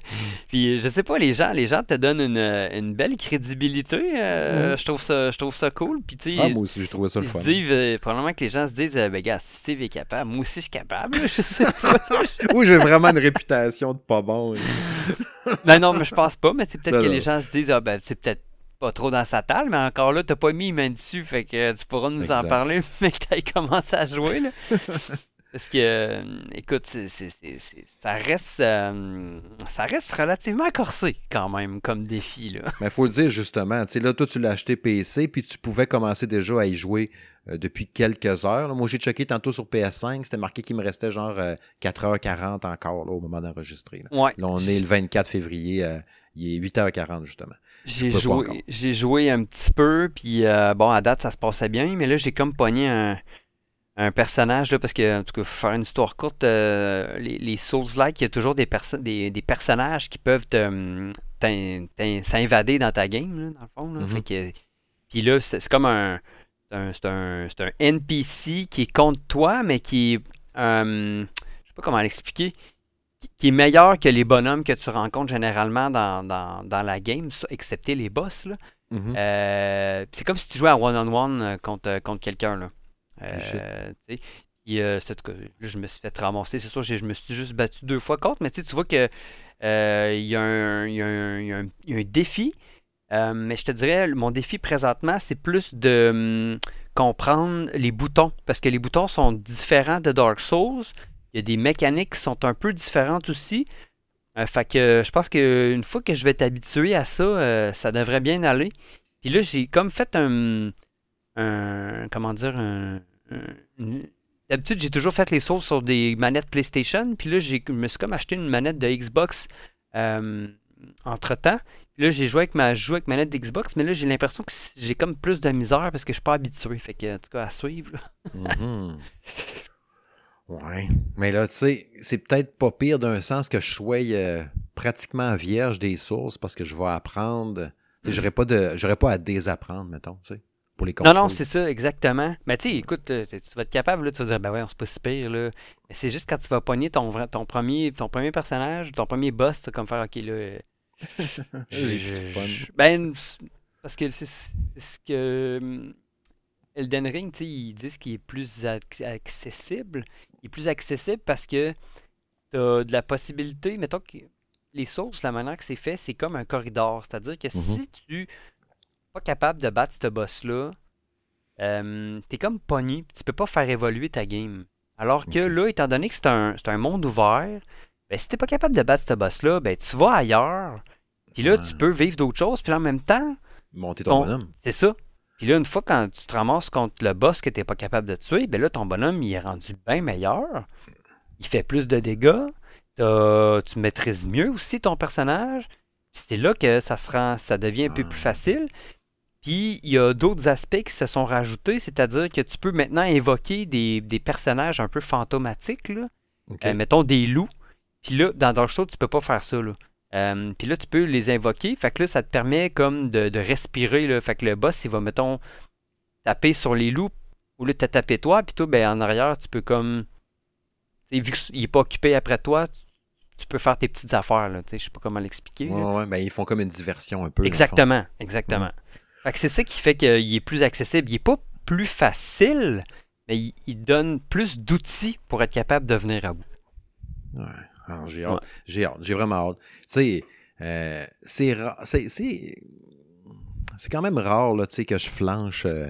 S2: puis je sais pas, les gens, les gens te donnent une, une belle crédibilité. euh. Je trouve ça, je trouve ça cool. Puis tu sais,
S1: Ah, moi aussi, j'ai trouvé ça le fun.
S2: disent, euh, probablement que les gens se disent, euh, ben gars, si Steve est capable, moi aussi je suis capable. je sais pas. *laughs*
S1: oui, j'ai vraiment une réputation de pas bon. *laughs*
S2: ben non, mais je pense pas. Mais c'est peut-être
S1: Non,
S2: que
S1: non.
S2: les gens se disent, ah ben c'est peut-être pas trop dans sa table, mais encore là, t'as pas mis main dessus, fait que tu pourras nous en parler, *laughs* mais que t'ailles commencé à jouer. Là. Parce que, euh, écoute, ça reste euh, ça reste relativement corsé quand même comme défi. Là. *laughs*
S1: Mais il faut le dire justement, tu sais, là, toi, tu l'as acheté PC, puis tu pouvais commencer déjà à y jouer euh, depuis quelques heures. là. Moi, j'ai checké tantôt sur PS5, c'était marqué qu'il me restait genre euh, 4h40 encore là, au moment d'enregistrer. Là.
S2: Ouais.
S1: Là, on est le 24 février, il est 8h40 justement.
S2: J'ai joué, j'ai joué un petit peu, puis euh, bon, à date, ça se passait bien, mais là, j'ai comme pogné un, un personnage, là, parce que, en tout cas, pour faire une histoire courte, euh, les, les Souls-like, il y a toujours des, perso- des, des personnages qui peuvent hum, s'invader dans ta game, là, dans le fond. Là.
S1: Mhm.
S2: Fait que, puis là, c'est comme un, c'est un, un, un NPC qui est contre toi, mais qui est, euh, je sais pas comment l'expliquer, qui est meilleur que les bonhommes que tu rencontres généralement dans, dans, dans la game, excepté les boss.
S1: Mhm.
S2: Euh, c'est comme si tu jouais à one-on-one euh, contre, contre quelqu'un. Là. Euh. Puis, euh, je me suis fait ramasser. C'est sûr, je me suis juste battu deux fois contre, mais tu vois que euh, il y, a un- y y y a défi. Euh, mais je te dirais, mon défi présentement, c'est plus de hum, comprendre les boutons. Parce que les boutons sont différents de Dark Souls. Il y a des mécaniques qui sont un peu différentes aussi. Euh, fait que je pense qu'une fois que je vais t'habituer à ça, ça devrait bien aller. Puis là, j'ai comme fait un, un- comment dire, un- une- D'habitude, j'ai toujours fait les sauts sur des manettes PlayStation. Puis là, je me suis comme acheté une manette de Xbox euh, entre-temps. Puis là, j'ai joué avec ma, je joue avec manette d'Xbox, mais là, j'ai l'impression que j'ai comme plus de misère parce que je suis pas habitué. Fait que, en tout cas, à suivre.
S1: Mhm. Ouais. Mais là, tu sais, c'est peut-être pas pire d'un sens que je sois euh, pratiquement vierge des sources parce que je vais apprendre. Sais, j'aurais pas de j'aurais pas à désapprendre, mettons, tu sais, pour les
S2: Non,
S1: contrôles.
S2: non, c'est ça, exactement. Mais tu sais, écoute, euh, tu vas être capable, là, tu vas dire, ben ouais, on se pas si pire, là. Mais c'est juste quand tu vas pogner ton, ton, premier, ton premier personnage, ton premier boss, tu vas comme faire, ok, là. euh, *laughs*
S1: J'ai plus de fun.
S2: je- Ben, parce que c'est ce que. hum, Elden Ring, tu sais, ils disent qu'il est plus ac- accessible. Il est plus accessible parce que tu as de la possibilité, mettons que les sources, la manière que c'est fait, c'est comme un corridor. C'est-à-dire que
S1: Mhm.
S2: si tu pas capable de battre ce boss-là, euh, t'es comme pogné, tu peux pas faire évoluer ta game. Alors que là, étant donné que c'est un, un monde ouvert, ben, si t'es pas capable de battre ce boss-là, ben, tu vas ailleurs. Puis là, tu peux vivre d'autres choses, puis en même temps,
S1: Monter ton
S2: ton-
S1: bonhomme.
S2: c'est ça. Puis là, une fois quand tu te ramasses contre le boss que t'es pas capable de tuer, ben là, ton bonhomme, il est rendu bien meilleur. Il fait plus de dégâts. Tu maîtrises mieux aussi ton personnage. C'est là que ça se rend, ça devient un peu
S1: Ah.
S2: plus facile. Puis il y a d'autres aspects qui se sont rajoutés, c'est-à-dire que tu peux maintenant évoquer des, des personnages un peu fantomatiques, là. Euh, mettons des loups. Puis là, dans Dark Souls, tu peux pas faire ça. Là. Euh, puis là, tu peux les invoquer. Fait que là, ça te permet comme de, de respirer. Là. Fait que le boss, il va, mettons, taper sur les loups. Au lieu de te taper toi, puis toi, ben, en arrière, tu peux comme. Vu qu'il n'est pas occupé après toi, tu, tu peux faire tes petites affaires. Je sais pas comment l'expliquer.
S1: Ouais, ouais, ben ils font comme une diversion un peu.
S2: Exactement, exactement. C'est ça qui fait qu'il est plus accessible. Il est pas plus facile, mais il, il donne plus d'outils pour être capable de venir à bout.
S1: Ouais. J'ai hâte. J'ai hâte. J'ai vraiment hâte. Tu sais, euh, c'est c'est c'est c'est quand même rare là, que je flanche euh,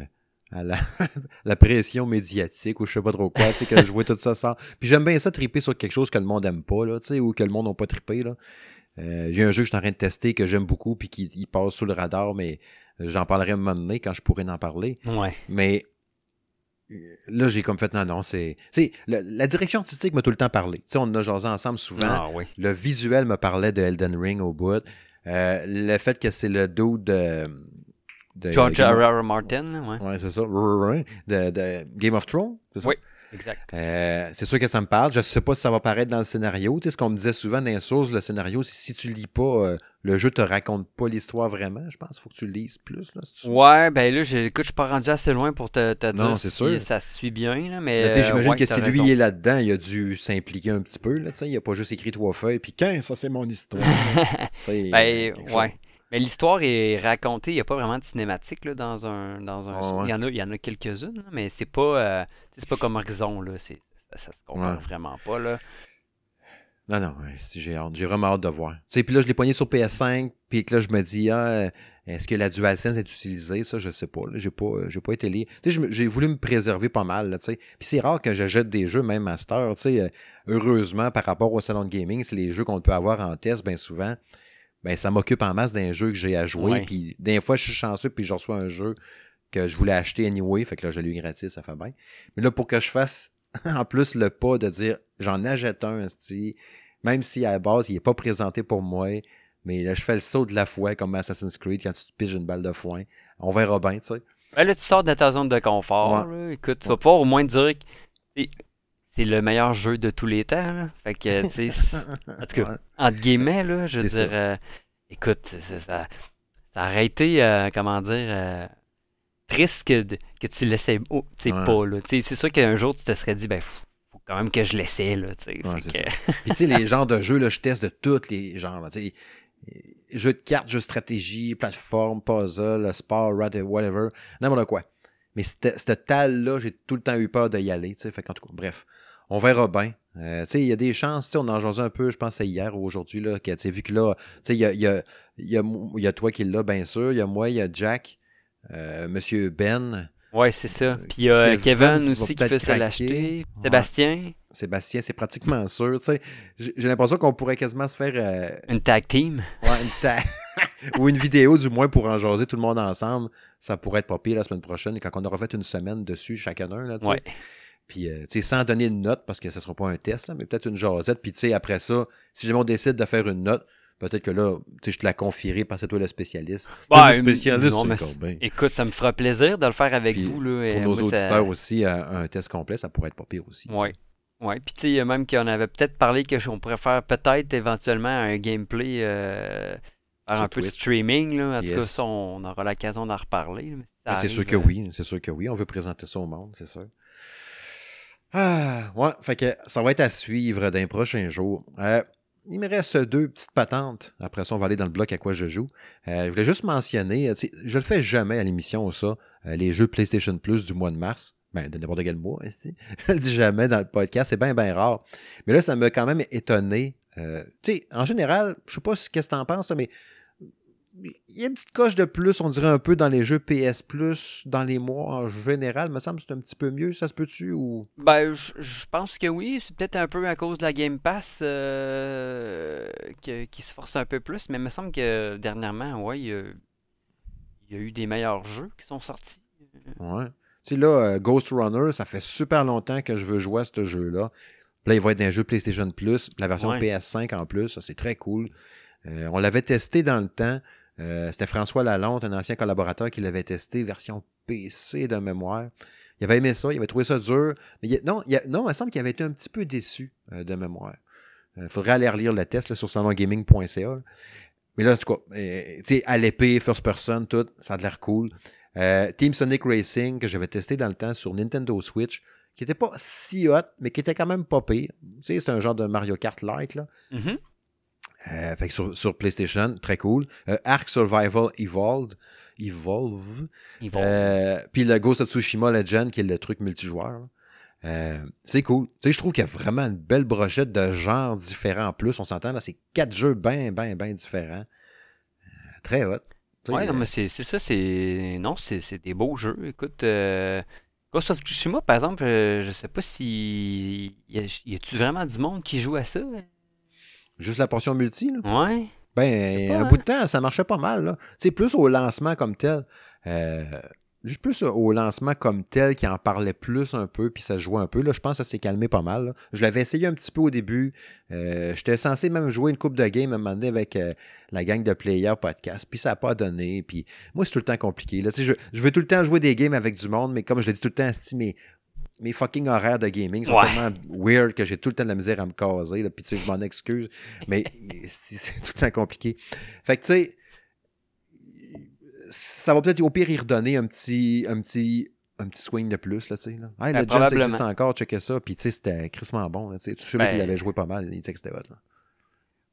S1: à la, *laughs* la pression médiatique ou je sais pas trop quoi, tu sais, que je vois tout ça. Puis j'aime bien ça triper sur quelque chose que le monde aime pas là, tu sais, ou que le monde n'a pas trippé là. Euh, j'ai un jeu que je suis en train de tester que j'aime beaucoup puis qui il passe sous le radar, mais j'en parlerai un moment donné quand je pourrai en parler.
S2: Ouais.
S1: Mais euh, là, j'ai comme fait non, non, c'est. Tu sais, le- la direction artistique m'a tout le temps parlé. Tu sais, on en a jasé ensemble souvent.
S2: Ah oui.
S1: Le visuel me parlait de Elden Ring au bout. Euh, le fait que c'est le dos de. de
S2: George R. R. Martin, ouais.
S1: Ouais, c'est ça. De, de Game of Thrones, c'est ça?
S2: Oui. Exact.
S1: Euh, c'est sûr que ça me parle. Je sais pas si ça va paraître dans le scénario. Tu sais, ce qu'on me disait souvent dans les sources, le scénario, c'est si tu lis pas, euh, le jeu te raconte pas l'histoire vraiment. Je pense qu'il faut que tu le lises plus. Là, si tu-
S2: Ouais, ben là, j'ai- écoute, je suis pas rendu assez loin pour te, te
S1: Non,
S2: dire si
S1: sûr.
S2: ça se suit bien, là, mais euh,
S1: J'imagine
S2: ouais,
S1: que si lui est là-dedans, il a dû s'impliquer un petit peu. Là, tu sais. il a pas juste écrit trois feuilles, puis quand ça, c'est mon histoire. *laughs*
S2: Ben,
S1: quelque chose.
S2: Mais l'histoire est racontée, il n'y a pas vraiment de cinématique là, dans un. Dans un
S1: ouais.
S2: Il y en a, il y en a quelques-unes, mais c'est pas, euh, c'est pas comme Horizon, là. c'est- Ça, ça se compare
S1: Ouais.
S2: vraiment pas. Là.
S1: Non, non, j'ai hâte. J'ai vraiment hâte de voir. Tu sais, puis là, je l'ai pogné sur PS5, puis que là, je me dis, ah, euh, est-ce que la DualSense est utilisée? Ça, je sais pas. J'ai pas, euh, j'ai pas été lié. J'ai voulu me préserver pas mal, là, tu sais. Puis c'est rare que j'achète des jeux, même Master, tu sais. heureusement, par rapport au salon de gaming, c'est les jeux qu'on peut avoir en test, bien souvent. Ben, ça m'occupe en masse d'un jeu que j'ai à jouer. Puis des fois, je suis chanceux, puis je reçois un jeu que je voulais acheter anyway. Fait que là, je l'ai eu gratis, ça fait bien. Mais là, pour que je fasse *laughs* en plus le pas de dire j'en achète un, même si à la base, il n'est pas présenté pour moi, mais là, je fais le saut de la foi comme Assassin's Creed quand tu te piges une balle de foin. On verra bien, tu sais.
S2: Ben là, tu sors de ta zone de confort. là. Écoute, tu vas
S1: Ouais.
S2: pouvoir au moins dire que c'est- le meilleur jeu de tous les temps. là. Fait que, tu sais, c'est- *laughs* en tout cas,
S1: Ouais.
S2: entre guillemets, là, je veux dire, euh, écoute, ça, ça aurait été, euh, comment dire, euh, triste que, que tu laissais oh, tu sais,
S1: Ouais.
S2: pas. là. C'est sûr qu'un jour, tu te serais dit, ben, faut, faut quand même que je laissais, là.
S1: Ouais,
S2: que-
S1: Puis tu sais, *laughs* les genres de jeux, là, je teste de tous les genres. tu sais. Jeux de cartes, jeux de stratégie, plateforme, puzzle, sport, whatever, n'importe quoi. Mais cette, cette talle-là, j'ai tout le temps eu peur d'y aller. Fait qu'en tout cas, bref, on verra bien. Euh, il y a des chances, on en jasait un peu, je pense hier ou aujourd'hui, là, que, vu que là, il y a, y, a, y, a, il y a toi qui l'as, bien sûr, il y a moi, il y a Jack, euh, Monsieur Ben,
S2: Ouais, c'est ça. Puis il y a
S1: Kevin
S2: aussi qui se
S1: craquer.
S2: l'acheter.
S1: Ouais.
S2: Sébastien,
S1: Sébastien, c'est pratiquement sûr. J'ai l'impression qu'on pourrait quasiment se faire euh,
S2: une tag team.
S1: Ouais, une ta- *laughs* *laughs* ou une vidéo du moins pour en jaser tout le monde ensemble. Ça pourrait être pas pire la semaine prochaine quand on aura fait une semaine dessus chacun un. Là, tu sais.
S2: Ouais.
S1: Puis, euh, tu sais, sans donner une note, parce que ce ne sera pas un test, là, mais peut-être une jasette. Puis, tu sais, après ça, si jamais on décide de faire une note, peut-être que là, tu sais, je te la confierai parce que c'est toi le spécialiste.
S2: Bah,
S1: le spécialiste,
S2: non,
S1: c'est
S2: mais
S1: encore bien.
S2: Écoute, ça me fera plaisir de le faire avec
S1: Puis,
S2: vous. Là,
S1: Pour
S2: et
S1: nos
S2: moi, ça-
S1: auditeurs aussi, euh, un test complet, ça pourrait être pas pire aussi.
S2: Ouais. Ouais, puis tu sais, il y a même qu'on avait peut-être parlé qu'on pourrait faire peut-être éventuellement un gameplay, euh, faire un peu de streaming. Là. En tout cas, ça, on aura l'occasion d'en reparler. Mais
S1: c'est sûr que
S2: euh,
S1: oui, c'est sûr que oui. On veut présenter ça au monde, c'est sûr. Ah, ouais, fait que ça va être à suivre dans les prochains jours. Euh, il me reste deux petites patentes. Après ça, on va aller dans le bloc à quoi je joue. Euh, je voulais juste mentionner, je le fais jamais à l'émission, ça, les jeux PlayStation Plus du mois de mars. Ben, de n'importe quel mois, *laughs* esti. je le dis jamais dans le podcast, c'est bien, bien rare. Mais là, ça m'a quand même étonné. Euh, tu sais, en général, je sais pas qu'est-ce que t'en penses, mais il y a une petite coche de plus, on dirait un peu dans les jeux PS Plus, dans les mois en général. me semble que c'est un petit peu mieux, ça se peut-tu ou?
S2: Ben, je pense que oui. C'est peut-être un peu à cause de la Game Pass euh, qui se force un peu plus. Mais il me semble que dernièrement, ouais, il y a, il y a eu des meilleurs jeux qui sont sortis.
S1: Ouais. Tu sais, là, euh, Ghost Runner, ça fait super longtemps que je veux jouer à ce jeu-là. Puis Là, il va être dans un jeu PlayStation Plus, la version
S2: Ouais.
S1: PS5 en plus. Ça, c'est très cool. Euh, on l'avait testé dans le temps. Euh, C'était François Lalonde, un ancien collaborateur, qui l'avait testé, version PC de mémoire. Il avait aimé ça, il avait trouvé ça dur. Mais il- non, il, a- non, il me semble qu'il avait été un petit peu déçu euh, de mémoire. Il faudrait aller relire le test là, sur salongaming.ca. Mais là, en tout cas, tu sais, à l'épée, first person, tout, ça a l'air cool. Team Sonic Racing, que j'avais testé dans le temps sur Nintendo Switch, qui était pas si hot, mais qui était quand même pas pire. Tu sais, c'est un genre de Mario Kart-like, là.
S2: Mhm.
S1: Euh, fait que sur, sur PlayStation, très cool. Euh, Ark Survival Evolved. Evolve. Euh, Puis le Ghost of Tsushima Legend, qui est le truc multijoueur. c'est cool. Tu sais, je trouve qu'il y a vraiment une belle brochette de genres différents en plus. On s'entend, là, c'est quatre jeux bien, bien, bien différents. Très hot. Tu sais,
S2: Ouais, non, mais c'est ça, c'est. Non, c'est c'est des beaux jeux. Écoute, euh, Ghost of Tsushima, par exemple, euh, je sais pas si. Y a-tu vraiment du monde qui joue à ça?
S1: Juste la portion multi, là.
S2: Ouais.
S1: Ben,
S2: pas,
S1: un
S2: hein.
S1: bout de temps, ça marchait pas mal. là. Tu sais, plus au lancement comme tel. Euh, juste plus au lancement comme tel qui en parlait plus un peu, puis ça jouait un peu. Là, je pense que ça s'est calmé pas mal. là. Je l'avais essayé un petit peu au début. Euh, J'étais censé même jouer une coupe de game à un moment donné avec euh, la gang de players podcast, puis ça n'a pas donné. Puis moi, c'est tout le temps compliqué. Là. Tu sais, Je, je veux tout le temps jouer des games avec du monde, mais comme je l'ai dit tout le temps, mes, mes fucking horaires de gaming sont
S2: Ouais.
S1: tellement weird que j'ai tout le temps de la misère à me caser. Là, puis tu sais, je m'en excuse, mais *laughs* c'est tout le temps compliqué. Fait que tu sais, ça va peut-être au pire y redonner un petit, un petit, un petit swing de plus, là, tu sais. Là. Hey,
S2: Ben,
S1: Legends, ça existe encore, checker ça. Puis, tu sais, c'était crissement bon, là, tu sais. Tous ceux-là qui
S2: Ben-
S1: l'avaient joué pas mal, ils disaient que c'était hot, là.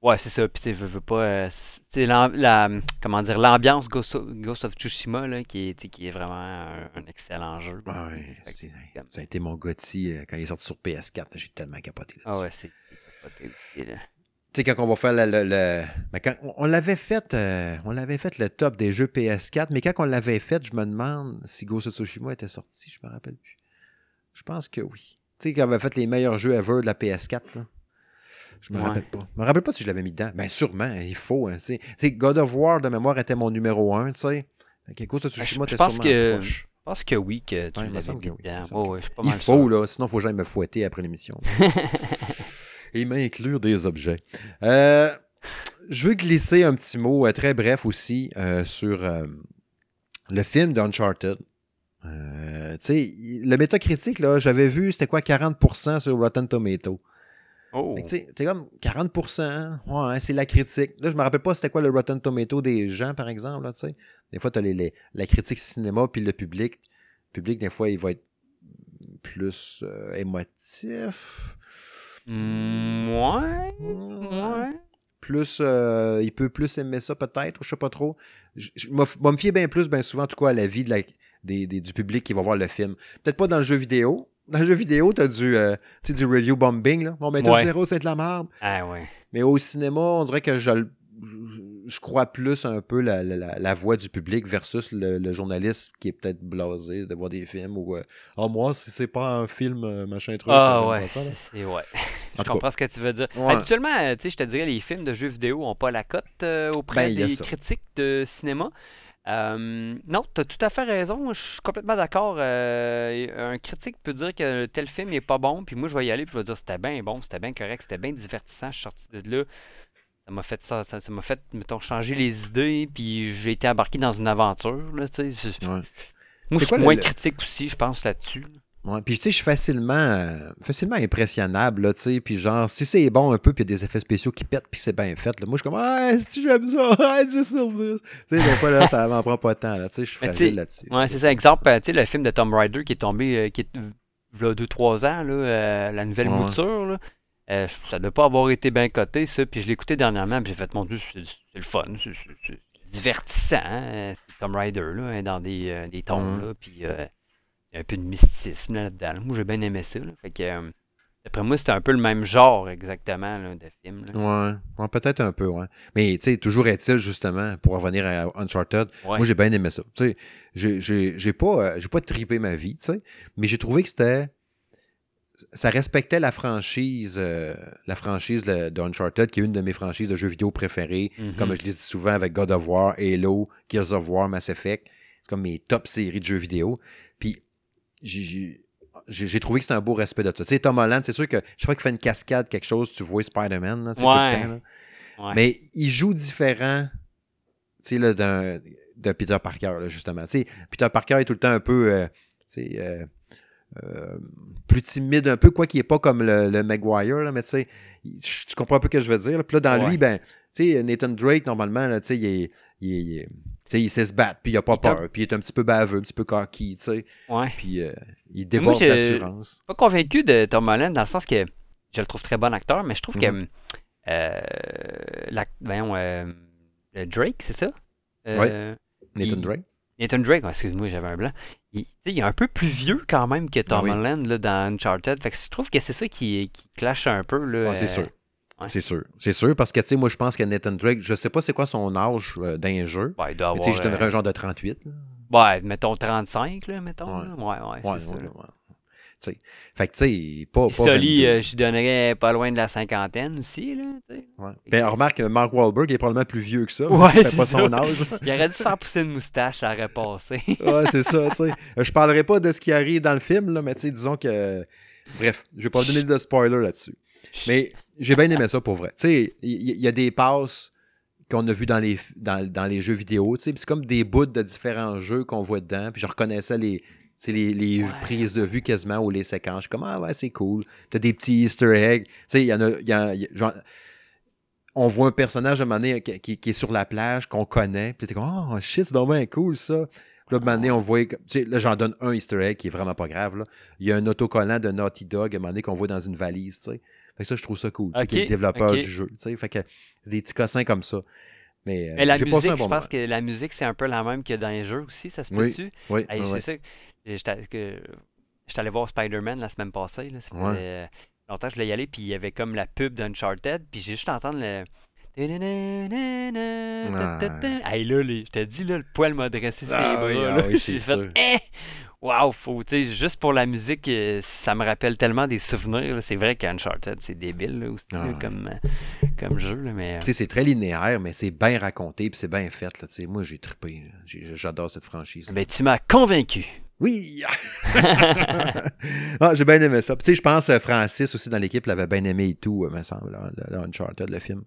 S2: Ouais, c'est ça. Puis, tu sais, veux, veux pas. euh, c'est la, comment dire, l'ambiance Ghost of, Ghost of Tsushima, là, qui est, tu qui est vraiment un, un excellent jeu.
S1: Ouais, c'est-
S2: comme-
S1: ça a été mon gothi quand il est sorti sur PS4. J'ai tellement capoté là
S2: Ah ouais, c'est. c'est capoté aussi, là.
S1: Tu sais, quand on va faire le. le- le- mais quand on, l'avait fait, euh, on l'avait fait le top des jeux PS4, mais quand on l'avait fait, je me demande si Ghost of Tsushima était sorti, je me rappelle plus. Je pense que oui. Tu sais, quand on avait fait les meilleurs jeux ever de la PS4, là. Je me
S2: Ouais.
S1: rappelle pas. Je me rappelle pas si je l'avais mis dedans. Ben sûrement, il faut. Hein, tu sais. Tu sais, God of War de mémoire était mon numéro 1, tu sais. Ghost of Tsushima
S2: Ben, je
S1: était
S2: pense
S1: sûrement
S2: que-
S1: proche.
S2: Je pense que oui, que tu
S1: Ouais, il
S2: l'avais mis
S1: oui,
S2: Ouais, je suis pas mal
S1: faut,
S2: sûr.
S1: là, sinon il faut que j'aille me fouetter après l'émission. *laughs* Et m'inclure des objets. Euh, je veux glisser un petit mot euh, très bref aussi euh, sur le film d'Uncharted. Tu sais, le métacritique, là, j'avais vu, c'était quoi, 40% sur Rotten Tomato.
S2: Oh.
S1: Tu t'es comme 40%, ouais, c'est la critique. Là, je me rappelle pas c'était quoi le Rotten Tomato des gens, par exemple, là, tu. Des fois, t'as les, les- la critique cinéma puis le public. Le public, des fois, il va être plus euh, émotif.
S2: Ouais. Ouais.
S1: Plus, euh, il peut plus aimer ça peut-être, je sais pas trop. Je me fier bien plus, bien souvent, en tout cas, à la vie de la- des- des- du public qui va voir le film. Peut-être pas dans le jeu vidéo. Dans le jeu vidéo, t'as du, euh, du review bombing. Là. Bon, ben, t'as
S2: Ouais.
S1: zéro, c'est de la merde.
S2: Ah ouais.
S1: Mais au cinéma, on dirait que je, le- je, je crois plus un peu la, la- la- voix du public versus le, le journaliste qui est peut-être blasé de voir des films ou euh, Ah, moi, si c'est pas un film, euh, machin truc.
S2: Ah ouais.
S1: ça.
S2: C'est *laughs* ouais.
S1: En
S2: Je
S1: cas,
S2: comprends ce que tu veux dire.
S1: Ouais.
S2: Habituellement, euh, tu sais, je te dirais, les films de jeux vidéo n'ont pas la cote euh, auprès
S1: Ben,
S2: des critiques de cinéma. Euh, non, tu as tout à fait raison. Je suis complètement d'accord. Un critique peut dire que tel film n'est pas bon, puis moi, je vais y aller, puis je vais dire c'était bien bon, c'était bien correct, c'était bien divertissant. Je suis sorti de là. Ça m'a fait ça, ça m'a fait, mettons, changer les idées, puis j'ai été embarqué dans une aventure. Là, tu sais.
S1: Ouais.
S2: Moi,
S1: C'est
S2: je suis
S1: quoi
S2: moins
S1: le-
S2: critique aussi, je pense, là-dessus.
S1: Ouais, puis tu sais, je suis facilement, euh, facilement impressionnable, là, tu sais, puis genre, si c'est bon un peu, puis il y a des effets spéciaux qui pètent, puis c'est bien fait, là, moi, je suis comme, ah, si j'aime ça, *laughs* ah, 10 sur 10. Tu sais, des fois, là, ça *laughs* m'en prend pas tant, là, tu sais, je suis fragile là-dessus.
S2: Ouais, c'est ça. Exemple, euh, tu sais, le film de Tomb Raider qui est tombé, euh, qui est, euh, v'là 2-3 ans, là, euh, la nouvelle
S1: Ouais.
S2: mouture, là, euh, ça ne doit pas avoir été bien coté, ça. Puis je l'ai écouté dernièrement, puis j'ai fait, mon Dieu, c'est le fun. c'est- divertissant. hein, C'est Tomb Raider, là, hein, dans des, euh, des tombes,
S1: Ouais.
S2: là, puis euh, il y a un peu de mysticisme là, là-dedans. là. Moi, j'ai bien aimé ça. là. Fait que, euh, d'après moi, c'était un peu le même genre, exactement, là, de film.
S1: Ouais, ouais, peut-être un peu, ouais. Mais, tu sais, toujours est-il, justement, pour revenir à Uncharted,
S2: Ouais.
S1: moi, j'ai bien aimé ça. Tu sais, j'ai- pas, j'ai pas tripé ma vie, tu sais, mais j'ai trouvé que c'était. Ça respectait la franchise, euh, la franchise de, de Uncharted, qui est une de mes franchises de jeux vidéo préférées,
S2: Mhm.
S1: comme je l'ai dit souvent avec God of War, Halo, Gears of War, Mass Effect. C'est comme mes top séries de jeux vidéo. Puis, j'ai- trouvé que c'était un beau respect de ça. Tu sais, Tom Holland, c'est sûr que chaque fois qu'il fait une cascade, quelque chose, tu vois Spider-Man, tout
S2: Ouais.
S1: le temps. là.
S2: Ouais.
S1: Mais il joue différent, tu sais, là, de Peter Parker, là, justement. Tu sais, Peter Parker est tout le temps un peu, euh, tu sais, euh, euh, plus timide un peu, quoi qu'il n'est pas comme le, le Maguire, là, mais tu sais, tu comprends un peu ce que je veux dire. là. Puis là, dans
S2: Ouais.
S1: lui, ben, tu sais, Nathan Drake, normalement, là, tu sais, il est- il est- il est- sait se battre, puis il n'a pas
S2: Il
S1: peur, puis il est un petit peu baveux, un petit peu cocky, tu sais,
S2: Ouais.
S1: puis euh, il déborde d'assurance.
S2: pas convaincu de Tom Holland dans le sens que je le trouve très bon acteur, mais je trouve
S1: Mhm.
S2: que euh, voyons, euh, le Drake, c'est ça? Euh,
S1: Nathan
S2: il-
S1: Drake.
S2: Nathan Drake, excuse-moi, j'avais un blanc. Il, est un peu plus vieux quand même que Tom
S1: oui.
S2: Holland là, dans Uncharted. Fait que je trouve que c'est ça qui, qui clash un peu.
S1: Ah, c'est
S2: euh,
S1: sûr.
S2: ouais.
S1: C'est sûr. C'est sûr, parce que, tu sais, moi, je pense que Nathan Drake, je sais pas c'est quoi son âge euh, d'un jeu.
S2: ouais, il doit avoir.
S1: je donnerais
S2: euh,
S1: un genre de 38. là.
S2: ouais, mettons 35, là, mettons.
S1: Ouais.
S2: là. Ouais, ouais,
S1: Fait que, tu sais, pas, 22.
S2: euh, j'y donnerais pas loin de la cinquantaine aussi. Là.
S1: Ouais. Ben, remarque, Mark Wahlberg est probablement plus vieux que ça.
S2: Ouais,
S1: il fait pas son âge. là. *laughs*
S2: Il aurait dû se faire pousser une moustache, ça aurait passé.
S1: ouais, c'est ça, tu sais. Euh, Je parlerai pas de ce qui arrive dans le film, là, mais tu sais, disons que... Bref, je vais pas donner de spoiler là-dessus. Mais j'ai bien aimé ça pour vrai. Tu sais, il y, a des passes qu'on a vues dans les, dans, dans les jeux vidéo, tu sais, c'est comme des bouts de différents jeux qu'on voit dedans, puis je reconnaissais les, sais, les, les
S2: Ouais.
S1: prises de vue quasiment ou les séquences. Je suis comme, ah ouais, c'est cool. T'as des petits easter eggs. Tu sais, il y en a... y a- il y a- genre, on voit un personnage à un moment donné qui, qui- qui est sur la plage, qu'on connaît, puis t'es comme, oh shit, c'est bien cool ça. Puis là, un moment donné, on voit, tu sais, là, j'en donne un easter egg qui est vraiment pas grave, là. Il y a un autocollant de Naughty Dog, à un moment donné, qu'on voit dans une valise, tu sais. Fait que ça, je trouve ça cool, tu sais, qui est le développeur du jeu, tu sais. Fait que c'est des petits cossins comme ça. Mais, euh,
S2: Mais la musique, je pense que la musique, c'est un peu la même que dans les jeux aussi, ça se
S1: Oui,
S2: peut-tu?
S1: Oui, ouais,
S2: J'étais allé voir Spider-Man la semaine passée. Là, ça
S1: Ouais.
S2: longtemps que je voulais y aller. Puis il y avait comme la pub d'Uncharted. Puis j'ai juste entendu le. Hey, là, les- je te dis, là, le poil m'a dressé ses
S1: Ah
S2: bras.
S1: oui,
S2: là.
S1: ah oui, c'est
S2: J'ai
S1: sûr.
S2: fait, eh! Wow, faut, tu sais, juste pour la musique, euh, ça me rappelle tellement des souvenirs. C'est vrai qu'Uncharted, c'est débile là, aussi,
S1: Ah
S2: là, comme, euh, comme jeu. Là, mais, euh,
S1: Tu sais, c'est très linéaire, mais c'est bien raconté, puis c'est bien fait, là, tu sais. Moi, j'ai trippé, J'adore cette franchise.
S2: ben, tu m'as convaincu.
S1: Oui! *laughs* ah, j'ai bien aimé ça. Je pense que Francis aussi dans l'équipe l'avait bien aimé et tout, euh, me semble, là, le, Uncharted, le film.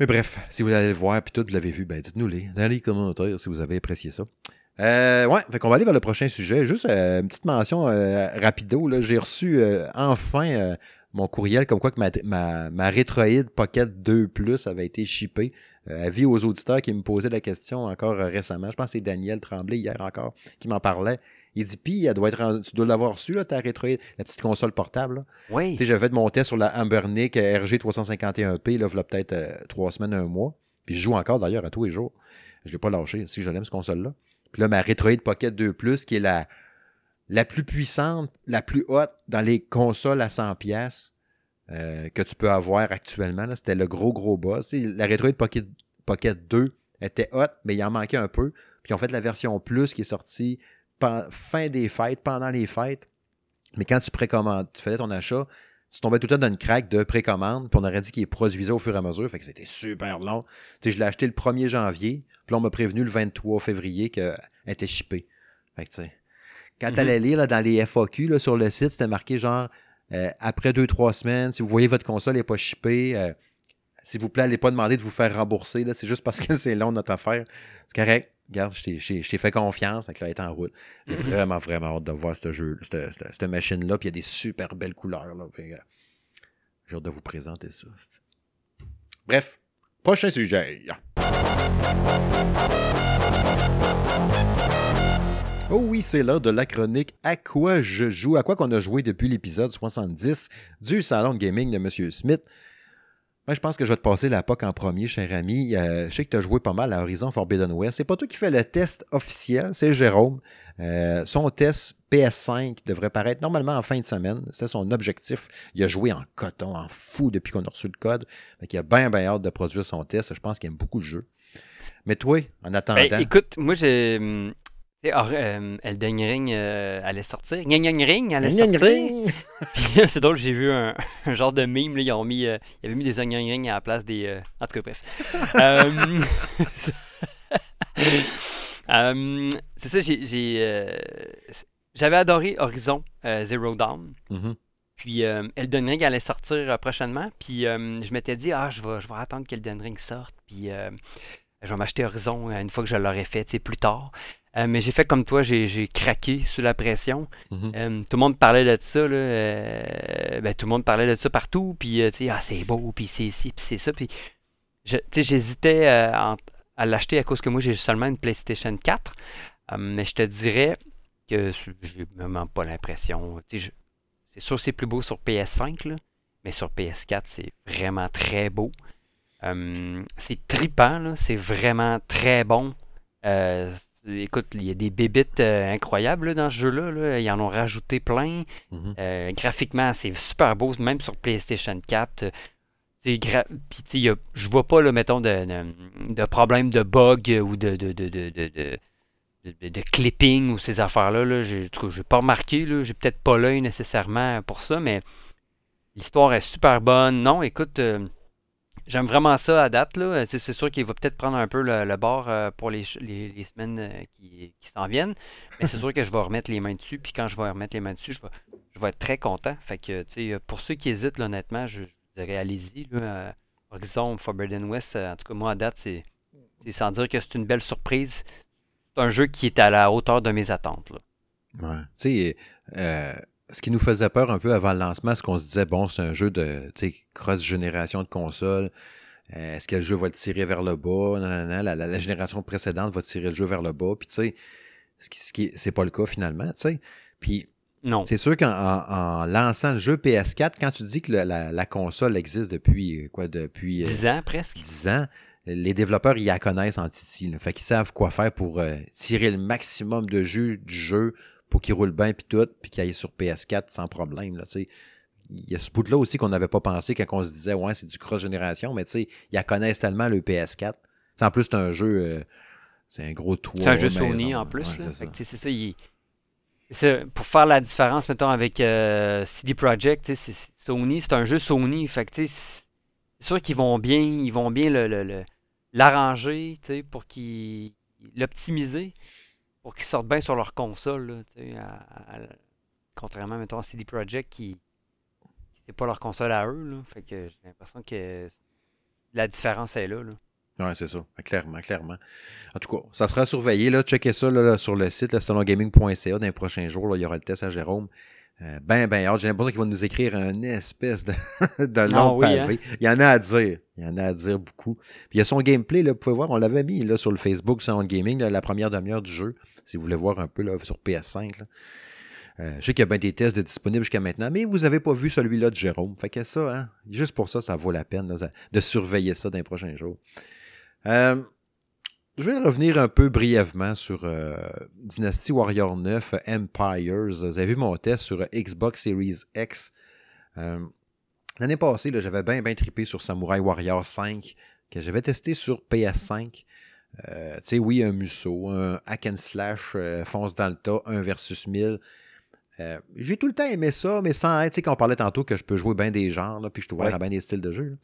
S1: Mais bref, si vous allez le voir, puis tout, vous l'avez vu, ben dites-nous-les dans les commentaires si vous avez apprécié ça. Euh, ouais, fait va aller vers le prochain sujet. Juste euh, une petite mention euh, rapido. J'ai reçu euh, enfin euh, mon courriel comme quoi que ma, ma, Retroid Pocket 2 Plus avait été shippée Euh, avis aux auditeurs qui me posaient la question encore euh, récemment. Je pense que c'est Daniel Tremblay hier encore qui m'en parlait. Il dit Puis, elle doit être tu dois l'avoir là, ta la petite console portable. là.
S2: Oui.
S1: Tu sais, j'avais fait mon test sur la Ambernic RG351P, là, il y a peut-être euh, trois semaines, un mois. Puis je joue encore d'ailleurs à tous les jours. Je ne l'ai pas lâché, si je l'aime, cette console-là. Puis là, ma Retroid Pocket 2 Plus, qui est la, la plus puissante, la plus haute dans les consoles à 100 pièces que tu peux avoir actuellement. C'était le gros, gros boss. Tu sais, la Retroid Pocket, Pocket 2 était haute, mais il en manquait un peu. Puis ils ont fait la version Plus qui est sortie fin des fêtes, pendant les fêtes. Mais quand tu précommandes, tu faisais ton achat, tu tombais tout le temps dans une craque de précommande, puis on aurait dit qu'il produisait au fur et à mesure, fait que c'était super long. Tu sais, je l'ai acheté le 1er janvier, puis là, on m'a prévenu le 23 février qu'elle était shippée. Fait que, tu sais, quand tu allais lire là, dans les FAQ là, sur le site, c'était marqué genre, euh, après 2-3 semaines, si vous voyez votre console n'est pas shippée, euh, s'il vous plaît, allez pas demander de vous faire rembourser, c'est juste parce que *laughs* c'est long notre affaire. C'est correct. Regarde, je t'ai- fait confiance, avec là, est en route. J'ai vraiment, vraiment hâte de voir ce jeu, cette, cette- cette machine-là. Puis il y a des super belles couleurs. Là. Fait que, J'ai hâte de vous présenter ça. Bref, prochain sujet. Oh oui, c'est l'heure de la chronique À quoi je joue, à quoi qu'on a joué depuis l'épisode 70 du Salon de Gaming de M. Smith. Moi, je pense que je vais te passer la POC en premier, cher ami. Euh, je sais que tu as joué pas mal à Horizon Forbidden West. C'est pas toi qui fais le test officiel, c'est Jérôme. Euh, son test PS5 devrait paraître normalement en fin de semaine. C'était son objectif. Il a joué en coton, en fou depuis qu'on a reçu le code. Fait il a bien, bien hâte de produire son test. Je pense qu'il aime beaucoup le jeu. Mais toi, en attendant.
S2: Ben, écoute, moi, j'ai. Euh, Elden Ring euh, allait sortir. Gna Ring allait sortir.
S1: Ring. *laughs*
S2: Puis, c'est drôle, j'ai vu un, *laughs* un genre de meme. Là, ils, ont mis, euh, ils avaient mis des Gna Ring à la place des. euh, En tout cas, bref. *laughs* Euh, c'est ça, j'ai. J'avais adoré Horizon Zero Dawn.
S1: Mhm.
S2: Puis euh, Elden Ring allait sortir prochainement. Puis je m'étais dit, ah, je vais, je vais attendre qu'Elden Ring sorte. Puis je vais m'acheter Horizon une fois que je l'aurai fait, tu sais, plus tard. Euh, mais j'ai fait comme toi, j'ai craqué sous la pression.
S1: Mhm.
S2: Euh, tout le monde parlait de ça, là. euh, ben, tout le monde parlait de ça partout. Puis, tu sais, ah, c'est beau, puis c'est ci, puis c'est ça. Puis, je- tu sais, j'hésitais à l'acheter à cause que moi, j'ai seulement une PlayStation 4. Euh, mais je te dirais que j'ai vraiment pas l'impression. C'est sûr que c'est plus beau sur PS5, là, mais sur PS4, c'est vraiment très beau. C'est trippant, là, c'est vraiment très bon. Écoute, il y a des bébites euh, incroyables là, dans ce jeu-là. là. Ils en ont rajouté plein.
S1: Mhm.
S2: Euh, graphiquement, c'est super beau, même sur PlayStation 4. euh, c'est gra- Puis, a- je vois pas, là, mettons, de, de, de problème de bug ou de, clipping ou ces affaires-là. Là. Cas, j'ai pas remarqué. J'ai peut-être pas l'œil nécessairement pour ça, mais l'histoire est super bonne. Non, écoute, euh, j'aime vraiment ça à date. Là. C'est, sûr qu'il va peut-être prendre un peu le, le bord euh, pour les, les, les semaines euh, qui, qui s'en viennent. Mais c'est *laughs* sûr que je vais remettre les mains dessus. Puis quand je vais remettre les mains dessus, je vais, je vais être très content. Fait que, tu sais, pour ceux qui hésitent, là, honnêtement, je, je dirais allez-y. Là, euh, Horizon Forbidden West, euh, en tout cas, moi, à date, c'est, sans dire que c'est une belle surprise. C'est un jeu qui est à la hauteur de mes attentes. Là.
S1: Ouais. Tu sais, ce qui nous faisait peur un peu avant le lancement, c'est qu'on se disait, bon, c'est un jeu de tu sais, cross-génération de consoles. Euh, Est-ce que le jeu va le tirer vers le bas? Non, non, non, la, la- la génération précédente va tirer le jeu vers le bas. Puis, tu sais, ce qui, ce qui, c'est pas le cas finalement, tu sais. Puis,
S2: Non.
S1: c'est sûr qu'en en, en lançant le jeu PS4, quand tu dis que le- la, la console existe depuis, euh, quoi, depuis euh,
S2: 10 ans presque.
S1: 10 ans, les développeurs, ils la connaissent en Titi. Là. Fait qu'ils savent quoi faire pour euh, tirer le maximum de jus du jeu pour qu'il roule bien puis tout, puis qu'il aille sur PS4 sans problème. Là, il y a ce bout-là aussi qu'on n'avait pas pensé quand on se disait ouais, c'est du cross-génération, mais tu sais, ils la connaissent tellement le PS4. T'sais, en plus, c'est un jeu. euh, c'est un gros toit.
S2: C'est un jeu
S1: maison.
S2: Sony en plus.
S1: Ouais,
S2: là.
S1: c'est ça.
S2: que, il- Pour faire la différence, mettons, avec euh, CD Projekt, Sony, c'est un jeu Sony. Fait que, c'est sûr qu'ils vont bien, ils vont bien le- le- le- l'arranger, tu sais, pour qu'ils l'optimiser, pour qu'ils sortent bien sur leur console, là, à- à- contrairement, mettons, à CD Projekt qui c'est pas leur console à eux, là. Fait que j'ai l'impression que la différence est là, là.
S1: Ouais, c'est ça. Clairement, clairement. En tout cas, ça sera surveillé. Là. Checkez ça là, sur le site, salongaming.ca. Dans les prochains jours, là, il y aura le test à Jérôme. Euh, ben, ben, j'ai l'impression qu'ils vont nous écrire un espèce de, *laughs* de long
S2: oui,
S1: pavé. Il y en a à dire. Il y en a à dire beaucoup. Puis il y a son gameplay, là, vous pouvez voir, on l'avait mis là, sur le Facebook Sound Gaming, là, la première demi-heure du jeu, si vous voulez voir un peu là, sur PS5. là. Euh, je sais qu'il y a bien des tests de disponibles jusqu'à maintenant, mais vous n'avez pas vu celui-là de Jérôme. Fait que ça, hein, juste pour ça, ça vaut la peine de surveiller ça dans les prochains jours. Euh, je vais revenir un peu brièvement sur euh, Dynasty Warrior 9 Empires. Vous avez vu mon test sur Xbox Series X. L'année passée, j'avais bien, bien trippé sur Samurai Warrior 5, que j'avais testé sur PS5. Euh, tu sais, oui, un Musso, un hack and slash, euh, fonce dans le tas, 1 versus 1000. Euh, j'ai tout le temps aimé ça, mais sans être, tu sais, qu'on parlait tantôt que je peux jouer bien des genres, là, puis je suis ouvert
S2: Ouais.
S1: à bien des styles de jeu.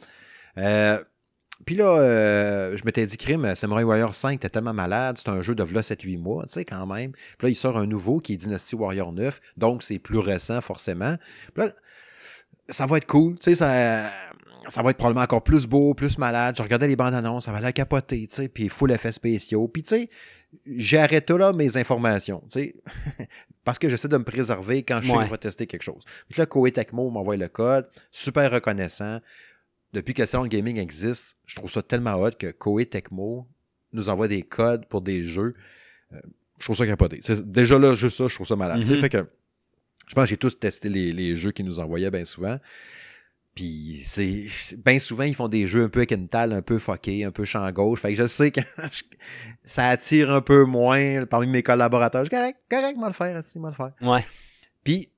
S1: puis là, je m'étais dit, crime, Samurai Warrior 5, t'es tellement malade, c'est un jeu de v'là 7-8 mois, tu sais, quand même. Puis là, il sort un nouveau qui est Dynasty Warrior 9, donc c'est plus récent, forcément. Puis là, ça va être cool, tu sais, ça, ça va être probablement encore plus beau, plus malade. Je regardais les bandes annonces, ça va la capoter, tu sais, puis full effets spéciaux. Puis tu sais, j'ai arrêté là mes informations, tu sais, *laughs* parce que j'essaie de me préserver quand je sais
S2: Ouais.
S1: que je vais tester quelque chose. Puis là, Koei Tecmo m'envoie le code, super reconnaissant. Depuis que le salon de gaming existe, je trouve ça tellement hot que Koei Tecmo nous envoie des codes pour des jeux. Euh, je trouve ça capoté. Déjà là, juste ça, je trouve ça malade. Tu sais,
S2: Mhm.
S1: Fait que je pense que j'ai tous testé les, les jeux qu'ils nous envoyaient bien souvent. Puis c'est bien souvent ils font des jeux un peu quintal, un peu fucké, un peu champ gauche. Fait que je sais que *laughs* ça attire un peu moins parmi mes collaborateurs. Je correct, correct, moi le faire, moi le faire.
S2: Ouais.
S1: Puis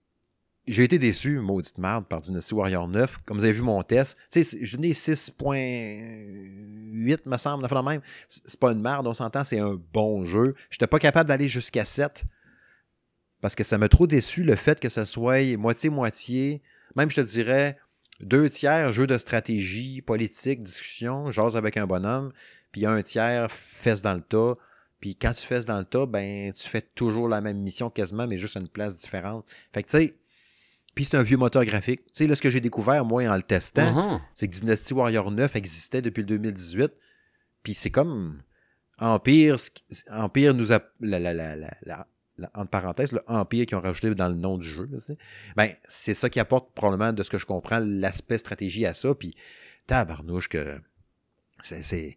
S1: j'ai été déçu, maudite merde, par Dynasty Warrior 9. Comme vous avez vu mon test, tu sais, je n'ai 6.8, me semble, enfin, même. C'est c'est pas une merde, on s'entend, c'est un bon jeu. J'étais pas capable d'aller jusqu'à 7 parce que ça m'a trop déçu le fait que ça soit moitié-moitié. Même, je te dirais, deux tiers jeu de stratégie, politique, discussion, jase avec un bonhomme, puis un tiers fesse dans le tas. Puis quand tu fesses dans le tas, ben tu fais toujours la même mission quasiment, mais juste à une place différente. Fait que tu sais, puis c'est un vieux moteur graphique. Tu sais, là, ce que j'ai découvert, moi, en le testant,
S2: Mhm.
S1: c'est que Dynasty Warrior 9 existait depuis le 2018. Puis c'est comme Empire, Empire nous a. La- la- entre parenthèses, le Empire qu'ils ont rajouté dans le nom du jeu. Ben, c'est ça qui apporte probablement, de ce que je comprends, l'aspect stratégie à ça. Puis, tabarnouche que. C'est.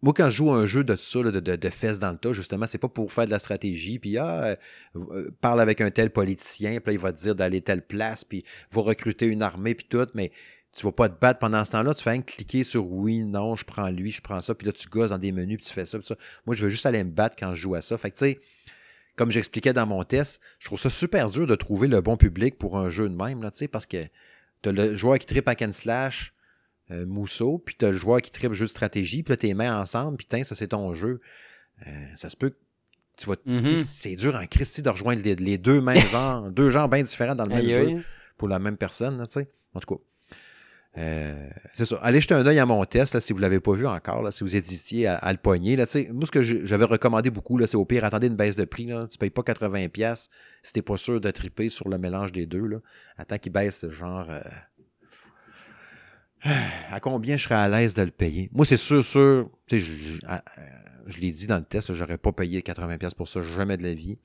S1: Moi, quand je joue un jeu de ça, de, fesses dans le tas, justement, c'est pas pour faire de la stratégie, puis ah, euh, euh, parle avec un tel politicien, puis là, il va te dire d'aller telle place, puis va recruter une armée, puis tout, mais tu vas pas te battre pendant ce temps-là, tu fais que cliquer sur oui, non, je prends lui, je prends ça, puis là, tu gosses dans des menus, puis tu fais ça, puis ça. Moi, je veux juste aller me battre quand je joue à ça. Fait que, tu sais, comme j'expliquais dans mon test, je trouve ça super dur de trouver le bon public pour un jeu de même, là, tu sais, parce que t'as le joueur qui tripe à and slash, euh, mousseau, puis t'as le joueur qui tripe jeu de stratégie, puis là, t'es mains ensemble, puis ça, c'est ton jeu. Euh, ça se peut que tu vas...
S2: Mhm.
S1: C'est dur en Christie de rejoindre les, les deux mêmes *laughs* genres, deux genres bien différents dans le même jeu pour la même personne, là, tu sais. En tout cas. Euh, c'est ça. Allez jeter un œil à mon test si vous ne l'avez pas vu encore, là, si vous hésitiez à, à le pogner. Là, moi, ce que j'avais recommandé beaucoup, c'est au pire, attendez une baisse de prix. Tu ne payes pas 80$ si tu n'es pas sûr de triper sur le mélange des deux. Là. Attends qu'il baisse genre. euh, *sighs* À combien je serais à l'aise de le payer? Moi, c'est sûr, sûr. Je, euh, je l'ai dit dans le test, j'aurais pas payé 80$ pour ça, jamais de la vie.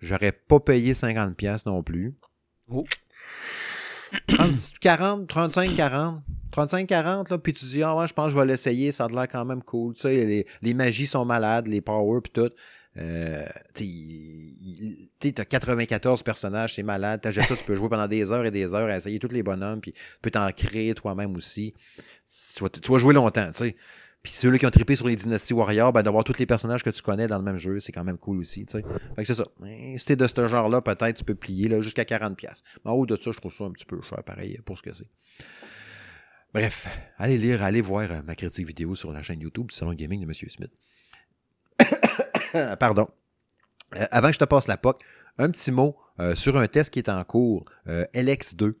S1: J'aurais pas payé 50$ non plus.
S2: Oh.
S1: 30, 40, 35, 40. 35, 40, là, puis tu dis, ah ouais, je pense que je vais l'essayer, ça a l'air quand même cool. Tu sais, les, les magies sont malades, les powers, puis tout. Euh, tu sais, il- il- tu as 94 personnages, c'est malade. T'achètes ça, tu peux jouer pendant des heures et des heures à essayer tous les bonhommes, puis tu peux t'en créer toi-même aussi. Tu vas jouer longtemps, tu sais. Puis ceux-là qui ont trippé sur les Dynasty Warriors, ben, d'avoir tous les personnages que tu connais dans le même jeu, c'est quand même cool aussi, tu sais. Fait que c'est ça. Si t'es de ce genre-là, peut-être tu peux plier jusqu'à 40$. Mais en haut de ça, je trouve ça un petit peu cher, pareil, pour ce que c'est. Bref, allez lire, allez voir euh, ma critique vidéo sur la chaîne YouTube du Salon Gaming de M. Smith. *coughs* Pardon. Euh, avant que je te passe la POC, un petit mot euh, sur un test qui est en cours, euh, LX2.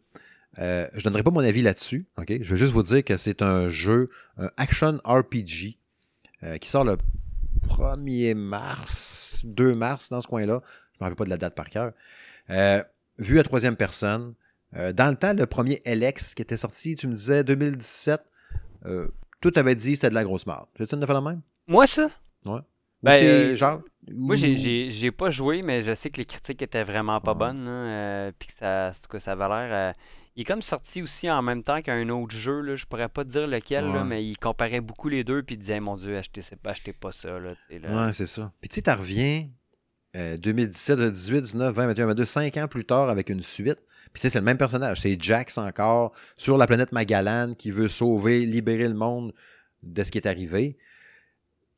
S1: Euh, je ne donnerai pas mon avis là-dessus. ok? Je veux juste vous dire que c'est un jeu, un action RPG, euh, qui sort le 1er mars, 2 mars, dans ce coin-là. Je ne me rappelle pas de la date par cœur. Euh, vu à troisième personne. Euh, dans le temps, le premier LX qui était sorti, tu me disais 2017, euh, tout avait dit que c'était de la grosse marde. Tu une de faire la même?
S2: Moi, ça?
S1: Ou
S2: Ben,
S1: c'est
S2: euh,
S1: genre.
S2: Moi, j'ai- j'ai j'ai pas joué, mais je sais que les critiques étaient vraiment pas
S1: Ouais.
S2: bonnes. euh, puis que ça, que ça avait l'air. euh, il est comme sorti aussi en même temps qu'un autre jeu. Là, je pourrais pas te dire lequel, là, mais il comparait beaucoup les deux. Puis il disait Mon Dieu, achetez, achetez pas ça. Là.
S1: Ouais, c'est ça. Puis tu sais, tu reviens euh, 2017, 18, 19, 20, 21, 22, 5 ans plus tard avec une suite. Puis tu sais, c'est le même personnage. C'est Jax encore sur la planète Magalan qui veut sauver, libérer le monde de ce qui est arrivé.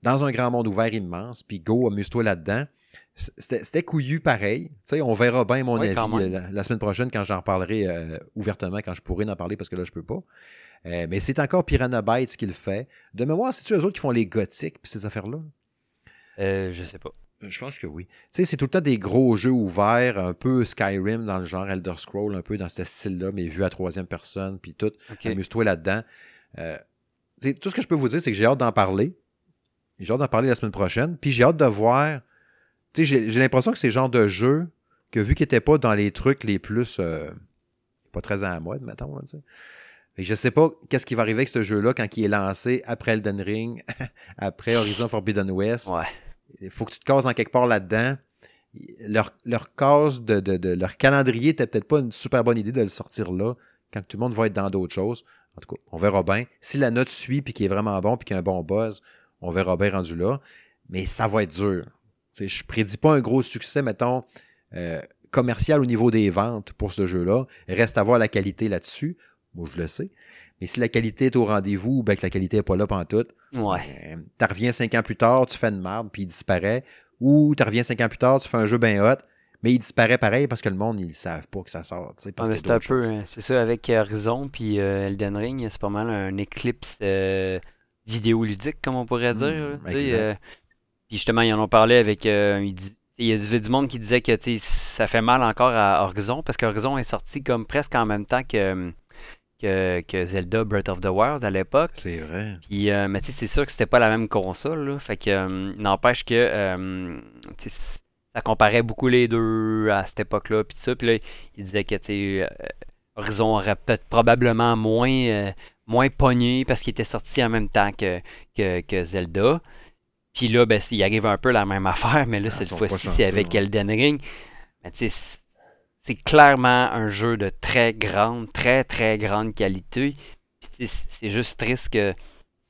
S1: Dans un grand monde ouvert immense. Puis go, amuse-toi là-dedans. C'était couillu pareil. On verra bien mon
S2: Oui,
S1: avis euh, la, la semaine prochaine quand j'en reparlerai euh, ouvertement, quand je pourrai en parler parce que là, je peux pas. Euh, mais c'est encore Piranha Bytes qui le fait. De mémoire, c'est-tu eux autres qui font les gothiques puis ces affaires-là?
S2: Euh, je sais pas.
S1: Je pense que oui. Tu sais, c'est tout le temps des gros jeux ouverts, un peu Skyrim dans le genre Elder Scroll, un peu dans ce style-là, mais vu à troisième personne, puis tout.
S2: Ok.
S1: Amuse-toi là-dedans. Euh, tout ce que je peux vous dire, c'est que j'ai hâte d'en parler. J'ai hâte d'en parler la semaine prochaine. Puis j'ai hâte de voir. J'ai l'impression que c'est le genre de jeu que vu qu'il n'était pas dans les trucs les plus. euh, pas très à la mode, mettons. là. Fait que je sais pas qu'est-ce qui va arriver avec ce jeu-là quand il est lancé après Elden Ring, *laughs* après Horizon Forbidden West.
S2: Ouais.
S1: Il faut que tu te cases en quelque part là-dedans. Leur, leur de, de- de- leur calendrier n'était peut-être pas une super bonne idée de le sortir là, quand tout le monde va être dans d'autres choses. En tout cas, on verra bien. Si la note suit puis qu'il est vraiment bon puis qu'il y a un bon buzz, on verra bien rendu là. Mais ça va être dur. Tu sais, je prédis pas un gros succès, mettons, euh, commercial au niveau des ventes pour ce jeu-là. Reste à voir la qualité là-dessus. Moi, je le sais. Mais si la qualité est au rendez-vous, ben que la qualité n'est pas là pantoute,
S2: Ouais.
S1: ben, tu reviens cinq ans plus tard, tu fais une marde, puis il disparaît. Ou tu reviens cinq ans plus tard, tu fais un jeu bien hot, mais il disparaît pareil parce que le monde, ils ne savent pas que ça sort. Parce
S2: c'est un peu, euh, c'est ça, avec Horizon puis euh, Elden Ring, c'est pas mal un éclipse euh, vidéoludique, comme on pourrait dire. là, puis justement, ils en ont parlé avec. euh, il y avait du monde qui disait que ça fait mal encore à Horizon parce qu'Horizon est sorti comme presque en même temps que, que, que Zelda Breath of the Wild à l'époque.
S1: C'est vrai.
S2: Puis, euh, mais tu sais, c'est sûr que c'était pas la même console, là. Fait que, euh, n'empêche que, euh, ça comparait beaucoup les deux à cette époque-là, puis tout ça. Puis là, il disait que, Horizon aurait peut-être probablement moins, moins pogné parce qu'il était sorti en même temps que, que, que Zelda. Puis là, ben, il arrive un peu la même affaire, mais là,
S1: Ah,
S2: cette fois-ci, c'est avec
S1: ouais.
S2: Elden Ring. Mais tu sais, c'est- clairement un jeu de très grande, très, très grande qualité. C'est juste triste que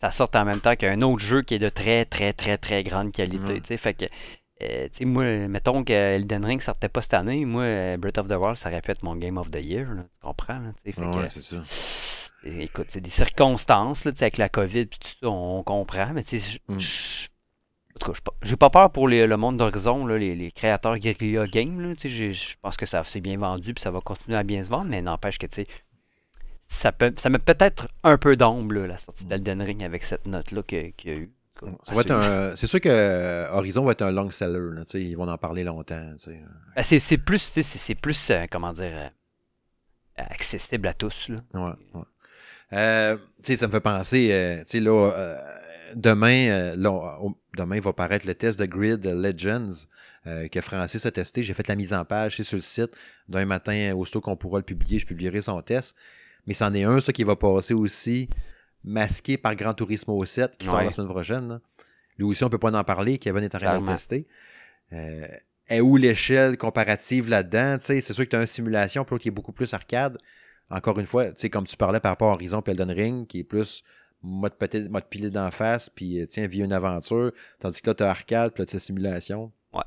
S2: ça sorte en même temps qu'un autre jeu qui est de très, très, très, très grande qualité. Tu sais. Fait que, euh, tu sais, moi, mettons que Elden Ring sortait pas cette année, moi, Breath of the Wild, ça aurait pu être mon Game of the Year. là, tu comprends? là. Fait que,
S1: c'est ça.
S2: Écoute, c'est des circonstances, là, tu sais, avec la COVID puis tout ça, on comprend, mais tu sais, je-
S1: Mm.
S2: En tout cas, j'ai pas- peur pour les- le monde d'Horizon, les, les créateurs Guerrilla Games, je pense que ça s'est bien vendu puis ça va continuer à bien se vendre, mais n'empêche que, ça, peut, ça met peut-être un peu d'ombre, la sortie d'Elden Ring avec cette note-là qu'il y a eu.
S1: C'est sûr que euh, Horizon va être un long seller. là, ils vont en parler longtemps.
S2: Ben, c'est plus, c'est plus, euh, comment dire, euh, accessible à tous, là.
S1: Ouais, ouais. Euh, tu sais, ça me fait penser, là, demain, là, on- demain va paraître le test de Grid Legends euh, que Francis a testé. J'ai fait la mise en page, c'est sur le site. D'un matin, aussitôt qu'on pourra le publier, je publierai son test. Mais c'en est un, ça, qui va passer aussi masqué par Gran Turismo 7, qui sort la semaine prochaine. là. Lui aussi, on peut pas en parler. Kevin est en train de le tester. Euh, est où l'échelle comparative là-dedans? C'est sûr que tu as une simulation, l'autre qui est beaucoup plus arcade. Encore une fois, comme tu parlais par rapport à Horizon Elden Ring, qui est plus mode, peut mode pilé d'en face, puis euh, tiens, vis une aventure, tandis que là, tu as arcade, puis là, tu as simulation.
S2: Ouais.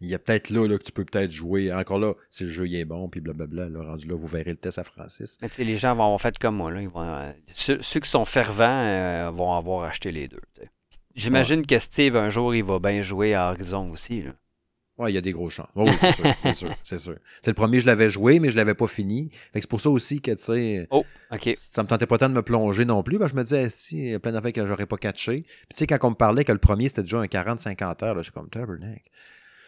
S1: Il y a peut-être là, là que tu peux peut-être jouer. Encore là, si le jeu il est bon, puis blablabla, là, rendu là, vous verrez le test à Francis.
S2: Mais tu sais, les gens vont avoir fait comme moi. Là. Ils vont, euh, ceux, ceux qui sont fervents euh, vont avoir acheté les deux. J'imagine que Steve, un jour, il va bien jouer à Horizon aussi. Là.
S1: Ouais, il y a des gros chances. Ouais, oui, c'est sûr, *laughs* c'est sûr, c'est sûr. C'est le premier, je l'avais joué, mais je l'avais pas fini. Fait que c'est pour ça aussi que, tu sais,
S2: Oh, ok.
S1: ça me tentait pas tant de me plonger non plus. que je me disais, Esti, il y a plein d'affaires que j'aurais pas catché. Puis tu sais, quand on me parlait que le premier, c'était déjà un 40-50 heures, là, je suis comme, tabernacle.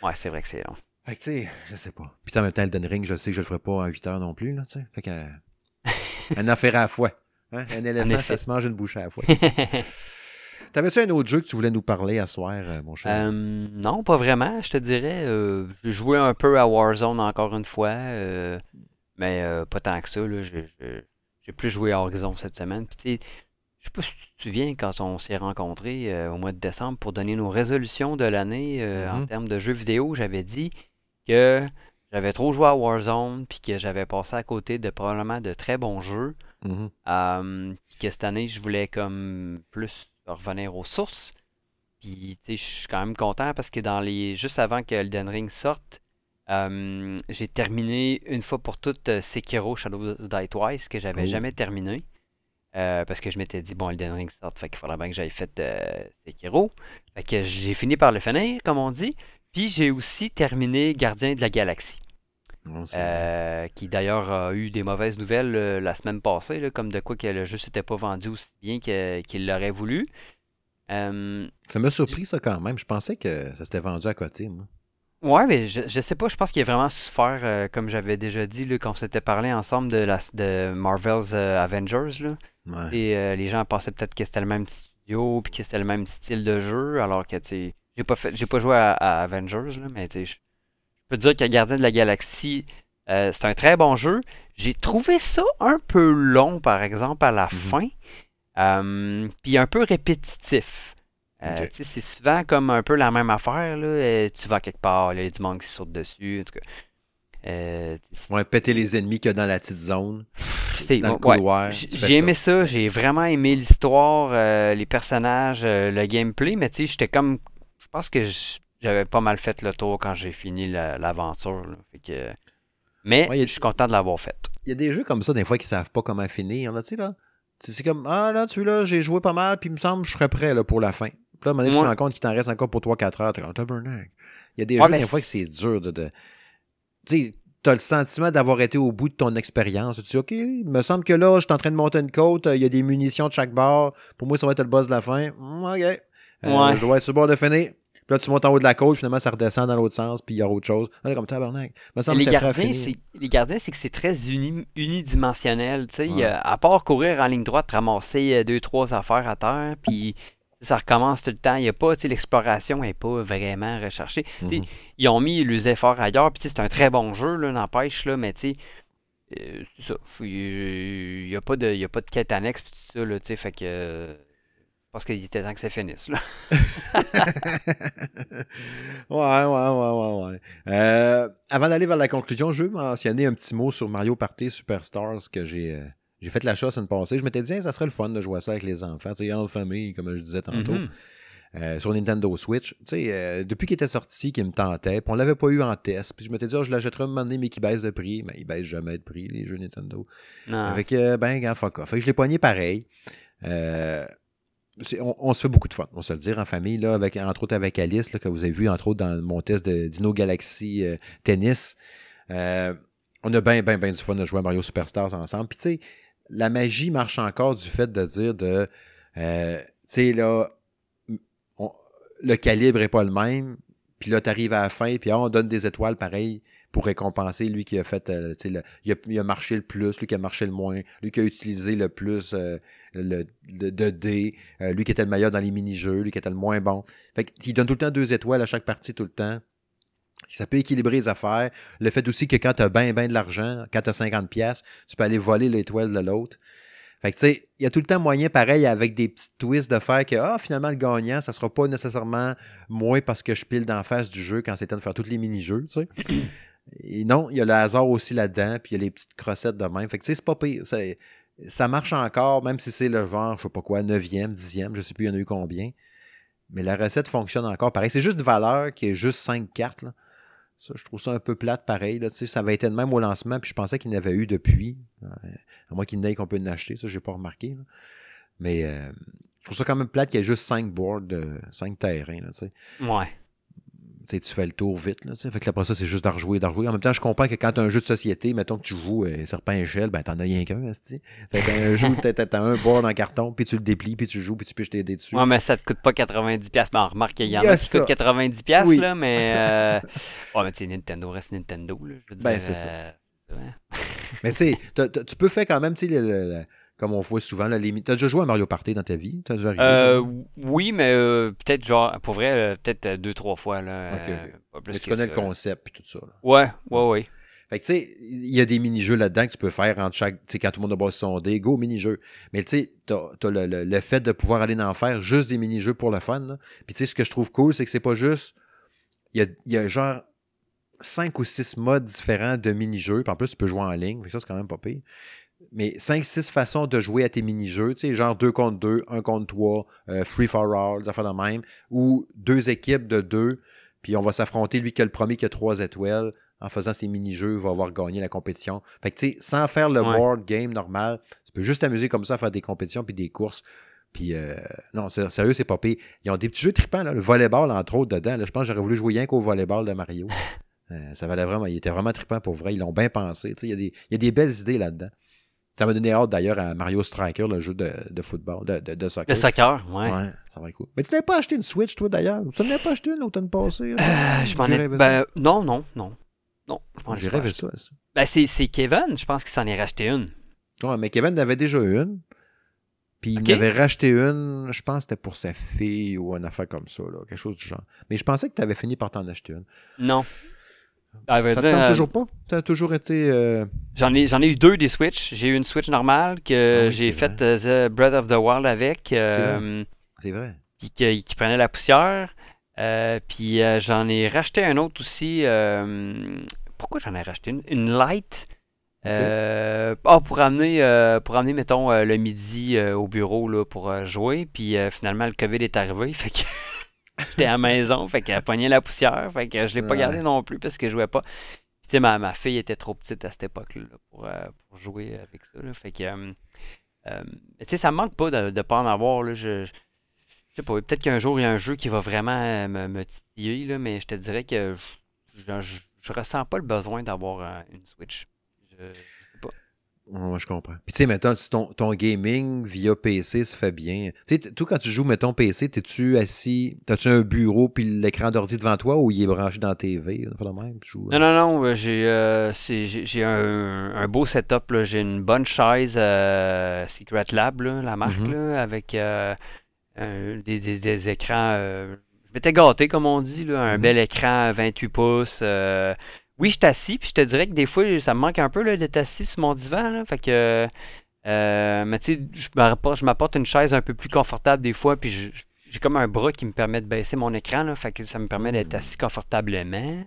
S2: Ouais, c'est vrai que c'est long.
S1: Fait que, tu sais, je sais pas. Puis en même temps, Elden Ring, je sais que je le ferai pas en 8 heures non plus, là, tu sais. Fait que, *laughs* euh, une affaire à la fois. Hein? Un éléphant, ça se mange une bouche à la fois. *laughs* T'avais-tu un autre jeu que tu voulais nous parler à soir, euh, mon cher?
S2: Euh, non, pas vraiment, je te dirais. Euh, j'ai joué un peu à Warzone encore une fois, euh, mais pas tant que ça. J'ai plus joué à Horizon cette semaine. Puis, je sais pas si tu te souviens quand on s'est rencontrés au mois de décembre pour donner nos résolutions de l'année en
S1: Mhm.
S2: termes de jeux vidéo, j'avais dit que j'avais trop joué à Warzone puis que j'avais passé à côté de probablement de très bons jeux. Euh, puis que cette année, je voulais comme plus revenir aux sources. Puis, tu sais, je suis quand même content parce que dans les juste avant que Elden Ring sorte, euh, j'ai terminé une fois pour toutes euh, Sekiro Shadow Die Twice que j'avais
S1: Oh.
S2: jamais terminé. Euh, parce que je m'étais dit, bon, Elden Ring sort, fait qu'il faudrait bien que j'aille fait euh, Sekiro. Fait que j'ai fini par le finir, comme on dit. Puis j'ai aussi terminé Gardien de la Galaxie.
S1: Non,
S2: Euh, qui d'ailleurs a eu des mauvaises nouvelles euh, la semaine passée, là, comme de quoi que le jeu s'était pas vendu aussi bien que- qu'il l'aurait voulu. Euh,
S1: Ça m'a surpris, ça, quand même. Je pensais que ça s'était vendu à côté, moi.
S2: ouais, mais je, je sais pas, je pense qu'il a vraiment souffert, euh, comme j'avais déjà dit là, quand on s'était parlé ensemble de, la, de Marvel's euh, Avengers. Là.
S1: Ouais.
S2: Et euh, les gens pensaient peut-être que c'était le même studio puis que c'était le même style de jeu, alors que tu sais, j'ai pas fait, j'ai pas joué à, à Avengers, là, mais tu sais, je je peux dire que Gardien de la Galaxie, euh, c'est un très bon jeu. J'ai trouvé ça un peu long, par exemple, à la
S1: Mhm.
S2: fin, Euh, puis un peu répétitif. Euh, c'est souvent comme un peu la même affaire. Là. Tu vas quelque part, il y a du monde qui saute dessus. En tout cas. Euh,
S1: Ouais, péter les ennemis qu'il y a dans la petite zone. Dans le couloir.
S2: J'ai aimé
S1: ça.
S2: j'ai vraiment aimé l'histoire, euh, les personnages, euh, le gameplay, mais tu sais, j'étais comme. Je pense que j- j'avais pas mal fait le tour quand j'ai fini la- l'aventure. que- Mais
S1: Ouais,
S2: je suis content de l'avoir fait.
S1: Il y a des jeux comme ça, des fois, qui savent pas comment finir, là, tu sais, là. C'est comme, ah, là, tu là, j'ai joué pas mal, puis il me semble que je serais prêt, là, pour la fin. Puis là, à un moment donné, tu te rends compte qu'il t'en reste encore pour 3-4 heures. T'es comme, tabarnak. Il y a des
S2: Ouais,
S1: jeux, des fois, que c'est dur de... de- Tu sais, t'as le sentiment d'avoir été au bout de ton expérience. Tu dis, OK, il me semble que là, je suis en train de monter une côte, il y a des munitions de chaque bord. Pour moi, ça va être le boss de la fin. Hmm, OK. Euh,
S2: Ouais.
S1: Je dois être sur le bord de finir. Puis là, tu montes en haut de la côte, finalement, ça redescend dans l'autre sens, puis il y a autre chose. Là, comme tabarnak.
S2: Les gardiens, c'est, les gardiens, c'est que c'est très uni- unidimensionnel. tu sais.
S1: Ouais.
S2: Euh, à part courir en ligne droite, ramasser euh, deux, trois affaires à terre, puis ça recommence tout le temps. Il y a pas, tu sais, l'exploration n'est pas vraiment recherchée. Tu sais,
S1: Mhm.
S2: Ils ont mis les efforts ailleurs, puis c'est un très bon jeu, là, n'empêche, là, mais tu sais, euh, Il n'y a, a pas de quête annexe, puis tout ça, là, tu sais, fait que. Euh, pense qu'il était temps que ça finisse, là. *laughs*
S1: ouais, ouais, ouais, ouais, ouais. Euh, avant d'aller vers la conclusion, je veux mentionner un petit mot sur Mario Party Superstars que j'ai euh, j'ai fait l'achat la semaine passée. Je m'étais dit, Hey, ça serait le fun de jouer à ça avec les enfants, tu sais, en famille, comme je disais tantôt,
S2: Mhm.
S1: euh, sur Nintendo Switch. Tu sais, euh, depuis qu'il était sorti, qu'il me tentait, puis on l'avait pas eu en test, puis je m'étais dit, oh, je l'achèterai un moment donné, mais qu'il baisse de prix. Mais il baisse jamais de prix, les jeux Nintendo. Fait que, ben, gars, fuck off. Fait que je l'ai pogné pareil. On, se fait beaucoup de fun, on se le dire en famille, là, avec, entre autres avec Alice, là, que vous avez vu, entre autres, dans mon test de Dino Galaxy euh, Tennis. Euh, on a bien, bien, bien du fun de jouer à Mario Superstars ensemble. Puis, tu sais, la magie marche encore du fait de dire de. euh, tu sais, là, le calibre est pas le même. Puis là, tu arrives à la fin, puis ah, on donne des étoiles pareil pour récompenser lui qui a fait, euh, le- il, a, marché le plus, lui qui a marché le moins, lui qui a utilisé le plus euh, le, de dés, euh, lui qui était le meilleur dans les mini-jeux, lui qui était le moins bon. Fait qu'il donne tout le temps deux étoiles à chaque partie, tout le temps. Ça peut équilibrer les affaires. Le fait aussi que quand tu as bien, bien de l'argent, quand tu as 50$, piastres, tu peux aller voler l'étoile de l'autre. Fait que tu sais, il y a tout le temps moyen pareil avec des petits twists de faire que ah, finalement le gagnant, ça sera pas nécessairement moi parce que je pile d'en face du jeu quand c'est temps de faire tous les mini-jeux. Et non, il y a le hasard aussi là-dedans, puis il y a les petites crossettes de même. Fait que tu sais, c'est pas pire. Ça marche encore, même si c'est le genre, je sais pas quoi, 9e, 10e, je sais plus il y en a eu combien. Mais la recette fonctionne encore pareil. C'est juste une valeur qui est juste 5 cartes. Là. Ça, je trouve ça un peu plate pareil. Là, ça avait été de même au lancement, puis je pensais qu'il y en avait eu depuis. Euh, À moins qu'il n'ait qu'on peut l'acheter, ça, j'ai pas remarqué. Mais euh, je trouve ça quand même plate qu'il y ait juste 5 boards, 5 terrains. Là.
S2: Ouais.
S1: Tu fais le tour vite. Là, fait que après ça, c'est juste d'en rejouer, d'en rejouer. En même temps, je comprends que quand tu as un jeu de société, mettons que tu joues euh, Serpent Échelle, ben t'en as rien qu'un. C'est un jeu où t'as un board en carton, puis tu le déplies, puis tu joues, puis tu piches tes dés dessus.
S2: Ouais, mais ça te coûte pas 90$. piastres. Ben, on remarque qu'il y en
S1: y
S2: a,
S1: a
S2: qui
S1: ça.
S2: coûtent 90$, piastres,
S1: Oui.
S2: là, mais. euh, *laughs* Ouais, mais tu Nintendo reste Nintendo, là. Je veux
S1: Ben,
S2: dire,
S1: c'est ça.
S2: euh, ouais.
S1: Mais tu sais, tu peux faire quand même, tu sais, le- le- le- comme on voit souvent, la limite. T'as déjà joué à Mario Party dans ta vie? Déjà
S2: Euh, oui, mais euh, peut-être, genre, pour vrai, euh, peut-être deux, trois fois, là. Pas plus
S1: Mais tu connais
S2: ça,
S1: le
S2: là.
S1: concept puis tout ça. là.
S2: Ouais, ouais, ouais.
S1: Fait que, tu sais, il y a des mini-jeux là-dedans que tu peux faire entre chaque. Tu sais, quand tout le monde a bossé son dé, go, mini-jeu. Mais tu sais, t'as as le, le, le fait de pouvoir aller en faire juste des mini-jeux pour le fun. Là. Puis tu sais, ce que je trouve cool, c'est que c'est pas juste. Il y a, il y a genre cinq ou six modes différents de mini-jeux. Puis en plus, tu peux jouer en ligne. Fait que ça, c'est quand même pas pire. Mais 5-6 façons de jouer à tes mini-jeux, tu sais, genre 2 contre 2, 1 contre 3, euh, free for all, des affaires de même, ou deux équipes de deux, puis on va s'affronter, lui qui a le premier qui a 3 étoiles, en faisant ces mini-jeux, va avoir gagné la compétition. Fait que, tu sais, sans faire le
S2: Ouais.
S1: board game normal, tu peux juste t'amuser comme ça à faire des compétitions puis des courses. Puis, euh, non, sérieux, c'est pas pire. Ils ont des petits jeux trippants, là, le volleyball, entre autres, dedans. Là, je pense que j'aurais voulu jouer rien qu'au volleyball de Mario. *laughs* Euh, ça valait vraiment, il était vraiment trippant pour vrai. Ils l'ont bien pensé. tu sais, Il y, a des- il y a des belles idées là-dedans. Ça m'a donné hâte d'ailleurs à Mario Striker, le jeu de, de football, de, de, de soccer.
S2: Le soccer, ouais.
S1: Ouais, ça va être cool. Mais tu n'avais pas acheté une Switch, toi, d'ailleurs? Tu n'avais pas acheté une l'automne passé?
S2: Euh, je m'en ai. Ben, non, non, non. Non, je
S1: J'ai rêvé ça. ça.
S2: Ben, c'est Kevin, je pense qu'il s'en est racheté une.
S1: Ouais, mais Kevin en avait déjà une. Puis il
S2: Ok.
S1: en avait racheté une, je pense que c'était pour sa fille ou une affaire comme ça, là, quelque chose du genre. Mais je pensais que tu avais fini par t'en acheter une.
S2: Non. Vrai
S1: Ça te
S2: dire,
S1: tente
S2: euh,
S1: toujours pas? Tu as toujours été. euh,
S2: J'en ai, j'en ai eu deux des Switch. J'ai eu une Switch normale que
S1: Ah oui,
S2: j'ai
S1: c'est
S2: fait euh, The Breath of the Wild avec, euh,
S1: C'est vrai.
S2: puis que- qui prenait la poussière. Euh, puis j'en ai racheté un autre aussi. pourquoi j'en ai racheté une? Une light. Euh, ah, pour amener, pour amener, mettons, le midi au bureau là, pour jouer. Puis finalement, le COVID est arrivé. *laughs* Fait que j'étais à la maison. Fait qu'elle pognait la poussière. Fait que je l'ai pas gardé non plus parce que je jouais pas. Puis, tu sais, ma, ma fille était trop petite à cette époque-là là, pour, euh, pour jouer avec ça. là. Fait que, euh, euh, tu sais, ça me manque pas de ne pas en avoir. Là. Je, sais pas, peut-être qu'un jour, il y a un jeu qui va vraiment me, me titiller, là, mais je te dirais que je, je, ressens pas le besoin d'avoir une Switch. Je-
S1: Ouais, je comprends. Puis tu sais, mettons, si ton, ton gaming via PC se fait bien. Tu sais, t- toi, quand tu joues, mettons, PC, t'es-tu assis, t'as-tu un bureau puis l'écran d'ordi devant toi ou il est branché dans la TV? Même, tu joues,
S2: Non, non, non, euh, j'ai euh, j'ai un, un beau setup. J'ai une bonne chaise euh, Secret Lab, là, la marque,
S1: Mhm.
S2: là, avec euh, un- des, des- des écrans. je m'étais gâté, comme on dit, là, un
S1: Mhm.
S2: bel écran 28 pouces. Oui, je suis assis, puis je te dirais que des fois, ça me manque un peu là, d'être assis sur mon divan. Là, fait que, euh, mais tu sais, je m'apporte- une chaise un peu plus confortable des fois, puis j'ai comme un bras qui me permet de baisser mon écran, là, fait que ça me permet d'être
S1: Mhm.
S2: assis confortablement.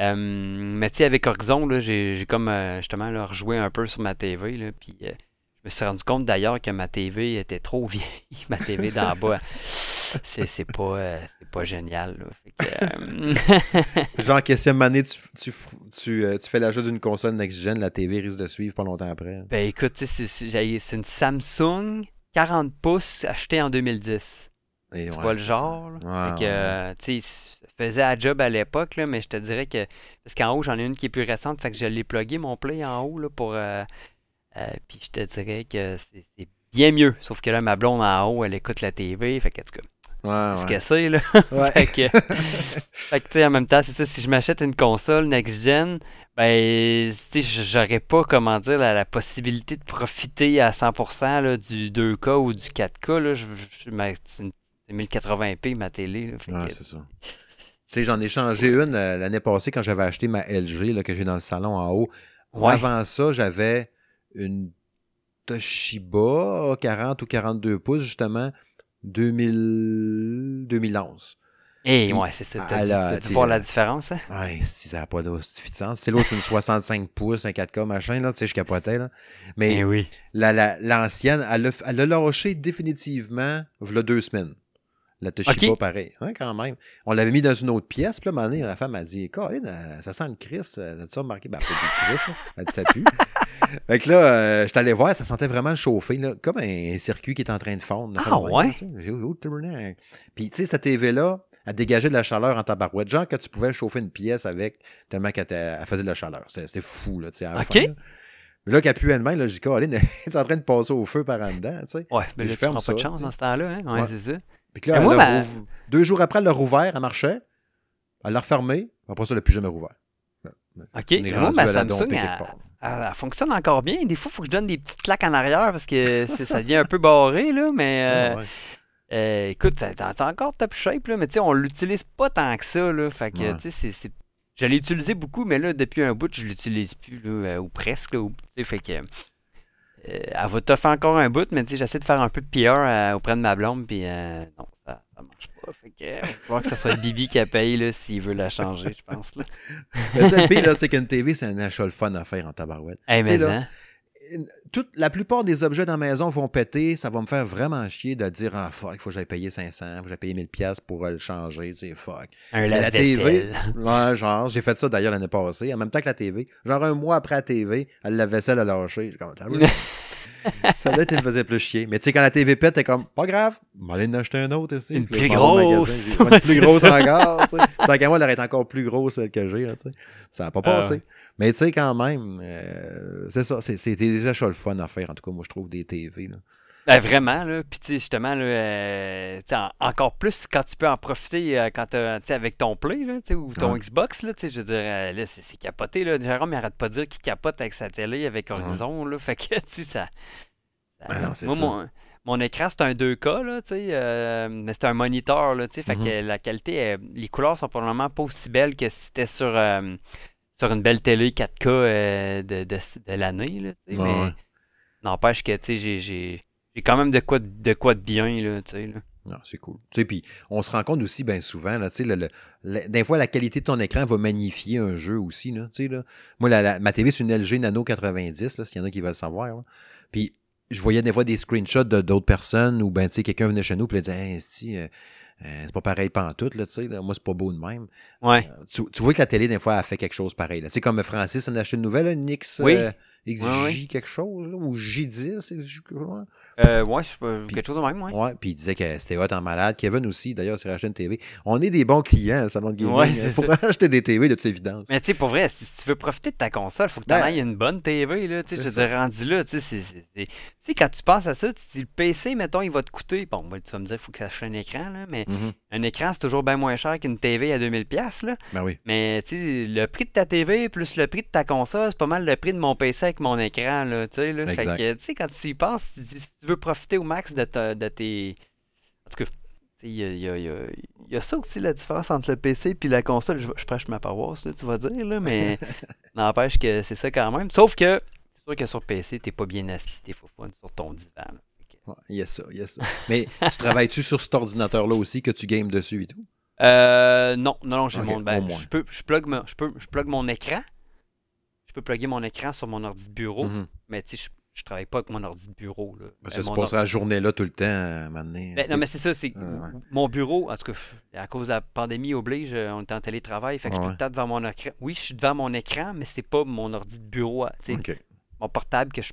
S2: Euh, mais tu sais, avec Horizon, j'ai comme euh, justement là, rejoué un peu sur ma TV. Là, puis euh, je me suis rendu compte d'ailleurs que ma TV était trop *laughs* vieille. ma TV d'en bas, c'est c'est pas, euh, c'est pas génial. euh, *laughs*
S1: Genre, question année, tu, tu, tu, euh, tu fais l'achat d'une console next-gen, la TV risque de suivre pas longtemps après.
S2: ben écoute, c'est- une Samsung 40 pouces achetée en 2010.
S1: Et
S2: Tu
S1: ouais,
S2: vois le genre? là?
S1: Ouais,
S2: Fait que,
S1: ouais,
S2: tu sais, ça faisait la job à l'époque, mais je te dirais que. Parce qu'en haut, j'en ai une qui est plus récente, fait que je l'ai plugué mon play en haut, là, pour. euh, euh, puis je te dirais que c'est c'est bien mieux. Sauf que là, ma blonde en haut, elle écoute la TV, fait que, en tout cas,
S1: ouais.
S2: c'est ce
S1: ouais.
S2: là.
S1: Ouais. *laughs*
S2: fait que, fait que, tu sais, en même temps, c'est ça, si je m'achète une console next-gen, ben, tu sais, j'aurais pas, comment dire, la, la possibilité de profiter à 100% là, du 2K ou du 4K, là. Je, je- ma- c'est une- c'est 1080p ma télé, là. Fait
S1: Ouais,
S2: que-
S1: c'est ça. Tu sais, j'en ai changé une euh, l'année passée quand j'avais acheté ma LG là, que j'ai dans le salon en haut.
S2: Ouais.
S1: Avant ça, j'avais une Toshiba 40 ou 42 pouces, justement, 2000... 2011.
S2: Eh,
S1: Puis,
S2: ouais, c'est ça. T'as
S1: à
S2: dû,
S1: la-
S2: voir
S1: euh,
S2: la différence, hein?
S1: Ouais, ça n'a pas d'efficience. C'est l'autre, c'est une 65 pouces, un 4K, machin, là, tu sais, je capotais, là. Mais
S2: Eh oui.
S1: la- la- l'ancienne, elle, a- elle a lâché définitivement, v'là deux semaines. La Toshiba,
S2: Ok.
S1: pareil. Ouais, quand même. On l'avait mis dans une autre pièce. Puis là, à un moment donné, la femme a dit euh, ça sent le Chris. euh, T'as-tu remarqué Ben, pas du Chris. Elle dit Ça pue. *laughs* fait que là, euh, je allé voir, ça sentait vraiment le chauffer. Là, comme un circuit qui est en train de fondre.
S2: Ah, ouais?
S1: J'ai dit, Oh. Puis, tu sais, cette TV-là, elle dégageait de la chaleur en tabarouette. Genre que tu pouvais chauffer une pièce avec tellement qu'elle elle faisait de la chaleur. C'était fou, là, tu sais, à la
S2: Ok.
S1: fin, là. Mais là, qu'elle pue elle-même, là, j'ai dit, Colin, *laughs* elle est en train de passer au feu par en dedans, tu sais.
S2: Ouais, mais
S1: je ferme
S2: pas de
S1: ça,
S2: chance dans ce temps-là, hein? Ouais,
S1: Ouais.
S2: c'est ça.
S1: Puis que là, elle deux jours après, elle l'a rouvert, elle marchait. Elle l'a refermé. Après ça, elle l'a plus jamais rouvert.
S2: OK.
S1: Est
S2: moi, ma Samsung, elle, fonctionne encore bien. Des fois, il faut que je donne des petites claques en arrière parce que *laughs* ça devient un peu barré, là. Mais euh,
S1: Ah, ouais.
S2: euh, écoute, t'as t'as encore top shape, là. Mais tu sais, on l'utilise pas tant que ça, là. Fait que,
S1: Ouais.
S2: c'est- je l'ai utilisé beaucoup, mais là, depuis un bout, je l'utilise plus, là, euh, ou presque. Là, fait que. Euh, elle va te faire encore un bout, mais j'essaie de faire un peu de PR euh, auprès de ma blonde, puis euh, non, ça, ça marche pas. Fait que, il va falloir que ce soit Bibi qui a payé s'il veut la changer, je pense. Là.
S1: Le pire, là, c'est qu'une TV, c'est un achat le fun à faire en tabarouette.
S2: Hey, mais
S1: là,
S2: hein,
S1: toute, la plupart des objets dans la maison vont péter, ça va me faire vraiment chier de dire ah fuck, il faut que j'aille payer 500, il faut que j'aille payer 1000 pièces pour euh, le changer, tu sais, fuck.
S2: un
S1: la TV, ouais, genre, j'ai fait ça d'ailleurs l'année passée, en même temps que la TV. Genre un mois après la TV, elle la vaisselle a lâché. T'as vu? *laughs* ça là, tu me faisait plus chier. Mais tu sais, quand la TV pète, t'es comme, pas grave, va aller en acheter un autre ici.
S2: Une plus
S1: m'en au
S2: grosse.
S1: magasin, Une plus grosse encore. Tant qu'à moi, elle aurait été encore plus grosse celle que j'ai, là, tu sais. Ça n'a pas
S2: Ah
S1: passé. Mais tu sais, quand même, euh, c'est ça, c'est c'est des achats le fun à faire, en tout cas, moi, je trouve, des TV, là.
S2: Ben, vraiment, là. Puis, tu sais, justement, là, euh, en- encore plus quand tu peux en profiter euh, quand avec ton Play, là, ou ton
S1: Ouais.
S2: Xbox, là, je veux dire, euh, là, c'est c'est capoté, là. Jérôme, il arrête pas de dire qu'il capote avec sa télé, avec Horizon, là. *laughs* Fait que, tu sais, ça...
S1: Ben non, c'est
S2: moi,
S1: ça.
S2: Mon, mon écran, c'est un 2K, là, tu sais, mais c'est un moniteur, là, tu sais, fait que la qualité, les couleurs sont probablement pas aussi belles que si c'était sur, sur une belle télé 4K euh, de, de, de l'année, là,
S1: Ouais,
S2: mais n'empêche que, tu sais, j'ai- j'ai... J'ai quand même de quoi de, de quoi de bien, là, tu sais. Là.
S1: Non, c'est cool. Tu sais, puis on se rend compte aussi bien souvent, là, tu sais, le, le- le- des fois, la qualité de ton écran va magnifier un jeu aussi, là, tu sais, là. Moi, la- la- ma TV, c'est une LG Nano 90, là, s'il y en a qui veulent savoir, là. Puis, je voyais des fois des screenshots de d'autres personnes où, ben, tu sais, quelqu'un venait chez nous, puis il disait, hey, euh, euh, c'est pas pareil pantoute, là, tu sais, moi, c'est pas beau de même.
S2: Ouais.
S1: Euh, Tu, tu vois que la télé, des fois, a fait quelque chose pareil, là. Tu sais, comme Francis, on a acheté une nouvelle, là, une X,
S2: Oui.
S1: XJ
S2: Ouais, ouais.
S1: quelque chose, là, ou J10, XJ, quoi.
S2: Euh, ouais,
S1: Puis-
S2: quelque chose de même, ouais.
S1: Ouais, puis il disait que c'était hot en malade. Kevin aussi, d'ailleurs, s'est racheté une TV. On est des bons clients, au Salon de Gaming,
S2: Ouais,
S1: hein, pour *laughs* acheter des TV de toute évidence.
S2: Mais tu sais, pour vrai, si tu veux profiter de ta console, faut que tu
S1: Ben,
S2: ailles une bonne TV, là, tu sais, je te rendu là, tu sais, quand tu penses à ça, tu te dis, le PC, mettons, il va te coûter, bon, tu vas me dire, il faut que ça achète un écran, là, mais
S1: Mhm.
S2: un écran, c'est toujours bien moins cher qu'une TV à 2000$, piastres, là,
S1: Ben oui.
S2: mais tu sais, le prix de ta TV plus le prix de ta console, c'est pas mal le prix de mon PC avec mon écran, là, tu sais, là, fait que, tu sais, quand tu y penses, tu dis, si tu veux profiter au max de, ta- de tes... En tout cas, tu sais, il y y y y a ça aussi, la différence entre le PC et la console. Je, je prêche ma paroisse, là, tu vas dire, là, mais *laughs* n'empêche que c'est ça quand même. Sauf que, c'est sûr que sur PC, t'es pas bien assis, t'es fou sur ton divan.
S1: Ouais, il y a ça, il y a ça. Mais tu travailles-tu sur cet ordinateur-là aussi, que tu games dessus et tout?
S2: Euh, non, non, non, j'ai mon. ben, je, peux, je, plug mon, je, peux, je plug mon écran. Je peux plugger mon écran sur mon ordi de bureau,
S1: Mhm.
S2: mais tu sais, je, je travaille pas avec mon ordi de bureau. Là. Euh,
S1: tu
S2: mon
S1: passeras la journée là tout le temps, à moment donné.
S2: Ben, non, mais c'est ça, c'est
S1: Euh, ouais.
S2: mon bureau, en tout cas, à cause de la pandémie oblige, euh, on est en télétravail, fait que je suis
S1: Ouais.
S2: tout le temps devant mon écran. Oui, je suis devant mon écran, mais c'est pas mon ordi de bureau, à- tu sais,
S1: OK.
S2: mon portable que je,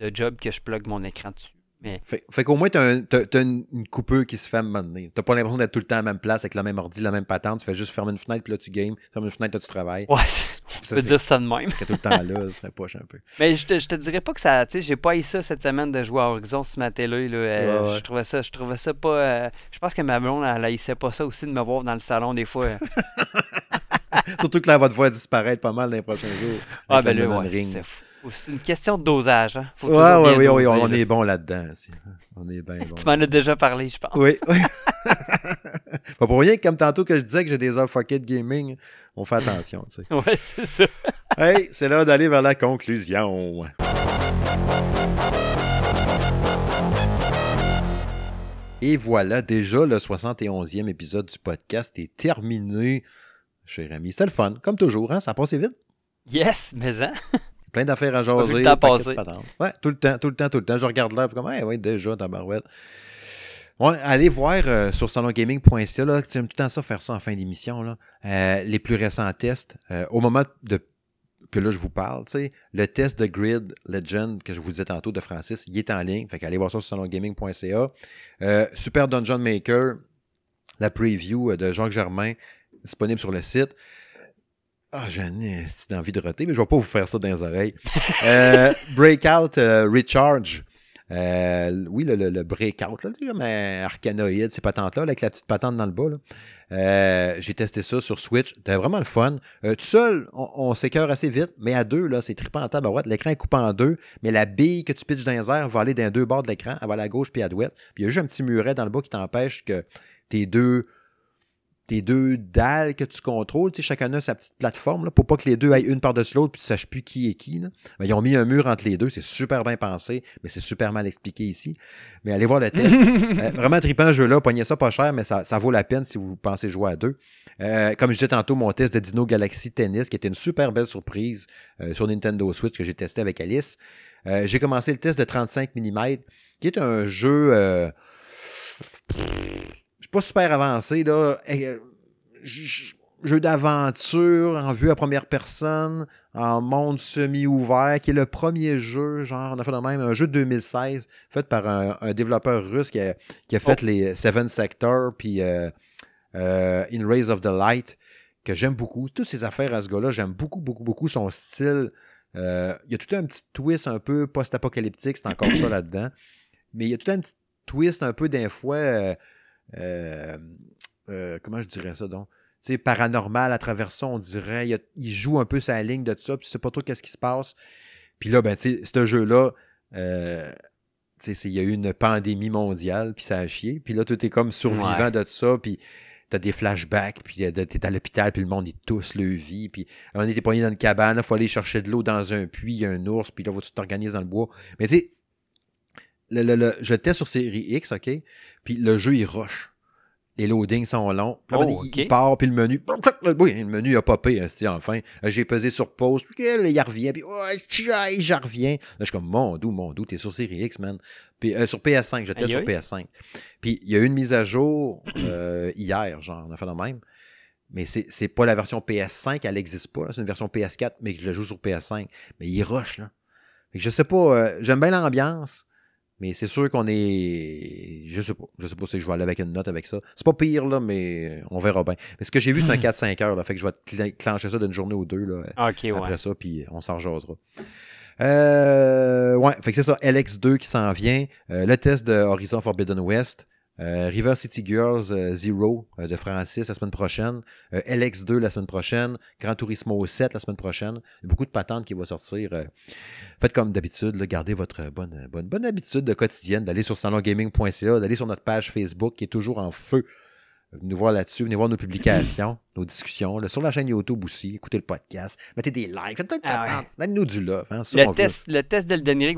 S2: de job que je plug mon écran dessus. Mais
S1: Fait, fait qu'au moins, tu as, une, une coupure qui se fait à un moment donné. Tu pas l'impression d'être tout le temps à la même place, avec la même ordi, la même patente. Tu fais juste fermer une fenêtre, puis là, tu games. Ferme une fenêtre, là, tu travailles.
S2: ouais, *laughs*
S1: Ça,
S2: peux dire ça de même.
S1: que tout le temps là, ce serait poche un peu.
S2: Mais je te, je te dirais pas que ça, tu sais, j'ai pas eu ça cette semaine de jouer à Horizon sur ma télé, là. euh,
S1: Ouais, ouais.
S2: Je trouvais ça, je trouvais ça pas. euh, je pense que ma blonde, elle haïssait pas ça aussi de me voir dans le salon des fois. euh. *laughs*
S1: Surtout que là, te voir disparaître pas mal dans les prochains jours.
S2: ah ben là, ouais,
S1: Ring.
S2: c'est fou. C'est une question de dosage, hein. Faut
S1: Ouais, oui, oui, on
S2: là.
S1: est bon là-dedans. On est bien *laughs* bon.
S2: Tu m'en as déjà parlé, je pense.
S1: Oui, oui. *laughs* pas pour rien que comme tantôt que je disais que j'ai des heures fuckées de gaming, on fait attention, tu sais. *laughs*
S2: Ouais, c'est ça.
S1: Hey, c'est l'heure d'aller vers la conclusion. Et voilà, déjà le 71e épisode du podcast est terminé. Cher ami, c'était le fun, comme toujours, hein? ça a passé vite?
S2: Yes, mais hein?
S1: Plein d'affaires à jaser.
S2: le temps
S1: patentes. Ouais, tout le temps, tout le temps, tout le temps. Je regarde suis comme, hey, ouais, déjà, tabarouette. Ouais, allez voir euh, sur salongaming.ca, là, tu aimes tout le temps ça, faire ça en fin d'émission, là. Euh, les plus récents tests. Euh, au moment de que là, je vous parle, tu sais, le test de Grid Legend que je vous disais tantôt de Francis, il est en ligne. Fait qu'allez voir ça sur salongaming.ca. Super Dungeon Maker, la preview de Jacques Germain, disponible sur le site. Ah, j'en ai envie de roter, mais je ne vais pas vous faire ça dans les oreilles. Euh, *laughs* breakout euh, Recharge. Euh, oui, le, le, le breakout, là, comme un arcanoïde, ces patentes-là, avec la petite patente dans le bas. J'ai testé ça sur Switch. C'était vraiment le fun. Tout seul, on, on s'écœure assez vite, mais à deux, là, c'est trippant en tabarouette. L'écran est coupé en deux, mais la bille que tu pitches dans les airs va aller dans deux bords de l'écran. Elle va à gauche puis à droite. Puis il y a juste un petit muret dans le bas qui t'empêche que tes deux tes deux dalles que tu contrôles. Tu sais, chacun a sa petite plateforme là, pour pas que les deux aillent une par-dessus l'autre puis tu ne saches plus qui est qui. Là. Ben, ils ont mis un mur entre les deux. C'est super bien pensé, mais c'est super mal expliqué ici. Mais allez voir le test. *laughs* Euh, vraiment trippant ce jeu-là. Pognez ça pas cher, mais ça, ça, vaut la peine si vous pensez jouer à deux. Euh, comme je disais tantôt, mon test de Dino Galaxy Tennis, qui était une super belle surprise euh, sur Nintendo Switch que j'ai testé avec Alice. j'ai commencé le test de 35 mm, qui est un jeu pas super avancé, là. Euh, jeu d'aventure en vue à première personne, en monde semi-ouvert, qui est le premier jeu, genre, on a fait de même, un jeu de 2016, fait par un, développeur russe qui a, fait oh. les Seven Sector, puis euh, euh, In Rays of the Light, que j'aime beaucoup. Toutes ces affaires à ce gars-là, j'aime beaucoup, beaucoup, beaucoup son style. il y a tout un petit twist un peu post-apocalyptique, c'est encore ça *clears throat* là-dedans. Mais il y a tout un petit twist un peu d'un fois comment je dirais ça donc? sais, paranormal à travers ça, on dirait. Il, joue un peu sa ligne de ça, puis tu sais pas trop qu'est-ce qui se passe. Puis là, ben, tu sais, ce jeu-là, euh, il y a eu une pandémie mondiale, puis ça a chié. Puis là, tu es comme survivant de ça, puis t'as des flashbacks, puis t'es à l'hôpital, puis le monde, est tous le vie. Puis on était poigné dans une cabane, il faut aller chercher de l'eau dans un puits, il y a un ours, puis là, faut tu t'organiser dans le bois. Mais tu sais, le, le, je teste sur série X, OK? Puis le jeu, il rush. Les loadings sont longs. Puis oh, il, part, puis le menu. Oui, le menu a popé, hein, enfin. J'ai pesé sur pause, puis il revient, puis oh, j'en reviens. Là, je suis comme, mon doux, mon doux, t'es sur série X, man. Puis euh, sur PS5, j'étais sur PS5. Puis il y a eu une mise à jour euh, *clears throat* hier, genre, on a fait le même. Mais c'est pas la version PS5, elle n'existe pas. C'est une version PS4, mais que je la joue sur PS5. Mais il rush, là. je sais pas, euh, j'aime bien l'ambiance. Mais c'est sûr qu'on est. Je sais pas. Je sais pas si je vais aller avec une note avec ça. C'est pas pire, là, mais on verra bien. Mais ce que j'ai vu, c'est un 4-5 heures. Là, fait que je vais clencher ça d'une journée ou deux là, après ça, puis on s'en jasera. Euh, ouais, fait que c'est ça. LX2 qui s'en vient. Euh, le test de Horizon Forbidden West. Euh, River City Girls euh, Zero euh, de Francis la semaine prochaine. LX2 la semaine prochaine. Gran Turismo 7 la semaine prochaine. Il y a beaucoup de patentes qui vont sortir. faites comme d'habitude, gardez votre bonne, bonne, bonne habitude de quotidienne d'aller sur salongaming.ca, d'aller sur notre page Facebook qui est toujours en feu. Venez nous voir là-dessus, venez voir nos publications, *clears throat* nos discussions. sur la chaîne YouTube aussi, écoutez le podcast, mettez des likes, faites plein de ah Donnez-nous du love. Hein,
S2: le, test, le test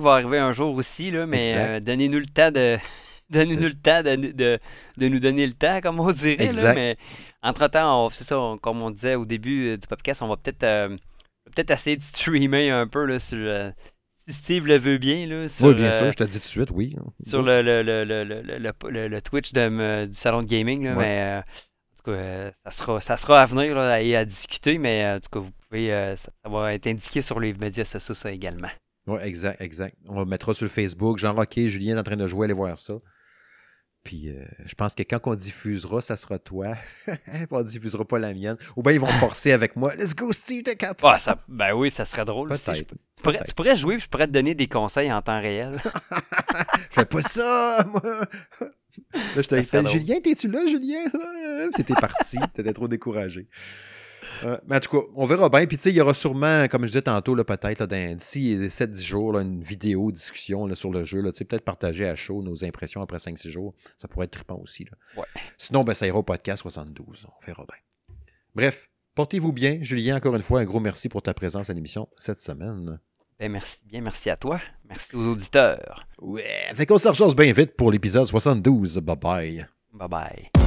S2: va arriver un jour aussi, là, mais donnez-nous le temps de, Donnez-nous le temps de, de, de, nous donner le temps, comme on dirait. Là, mais entre-temps, c'est ça, comme on disait au début euh, du podcast, on va peut-être euh, peut-être essayer de streamer un peu là, sur. Euh, Steve le veut bien. Là,
S1: oui, bien sûr, je te dis tout de suite, oui.
S2: Sur le, le, le, le, le Twitch de, du salon de gaming. Là, mais, en tout cas, ça, sera, ça sera à venir là, et à discuter, mais en tout cas, vous pouvez, ça, va être indiqué sur les médias sociaux ça également.
S1: Oui, exact, exact. On le mettra sur Facebook. Jean Roquet, Julien est en train de jouer, allez voir ça. Puis euh, je pense que quand on diffusera, ça sera toi. *laughs* on diffusera pas la mienne. Ou bien ils vont forcer avec moi. Let's go, Steve, t'es capable.
S2: Ah, ben oui, ça serait drôle. tu, pourrais, jouer, je pourrais te donner des conseils en temps réel. *laughs*
S1: Fais pas ça, moi. Là, je t'ai Julien, t'es-tu là, Julien? *laughs* T'étais parti, t'étais trop découragé. Euh, mais en tout cas, on verra bien. Puis, tu sais, il y aura sûrement, comme je disais tantôt, peut-être, d'ici 7-10 jours, une vidéo, discussion sur le jeu. Peut-être partager à chaud nos impressions après 5-6 jours. Ça pourrait être trippant aussi. Sinon, ben, ça ira au podcast 72. On verra bien. Bref, portez-vous bien. Julien, encore une fois, un gros merci pour ta présence à l'émission cette semaine.
S2: Ben, merci bien, merci à toi. Merci aux auditeurs.
S1: Ouais, fait qu'on se bien vite pour l'épisode 72. Bye bye.
S2: Bye bye.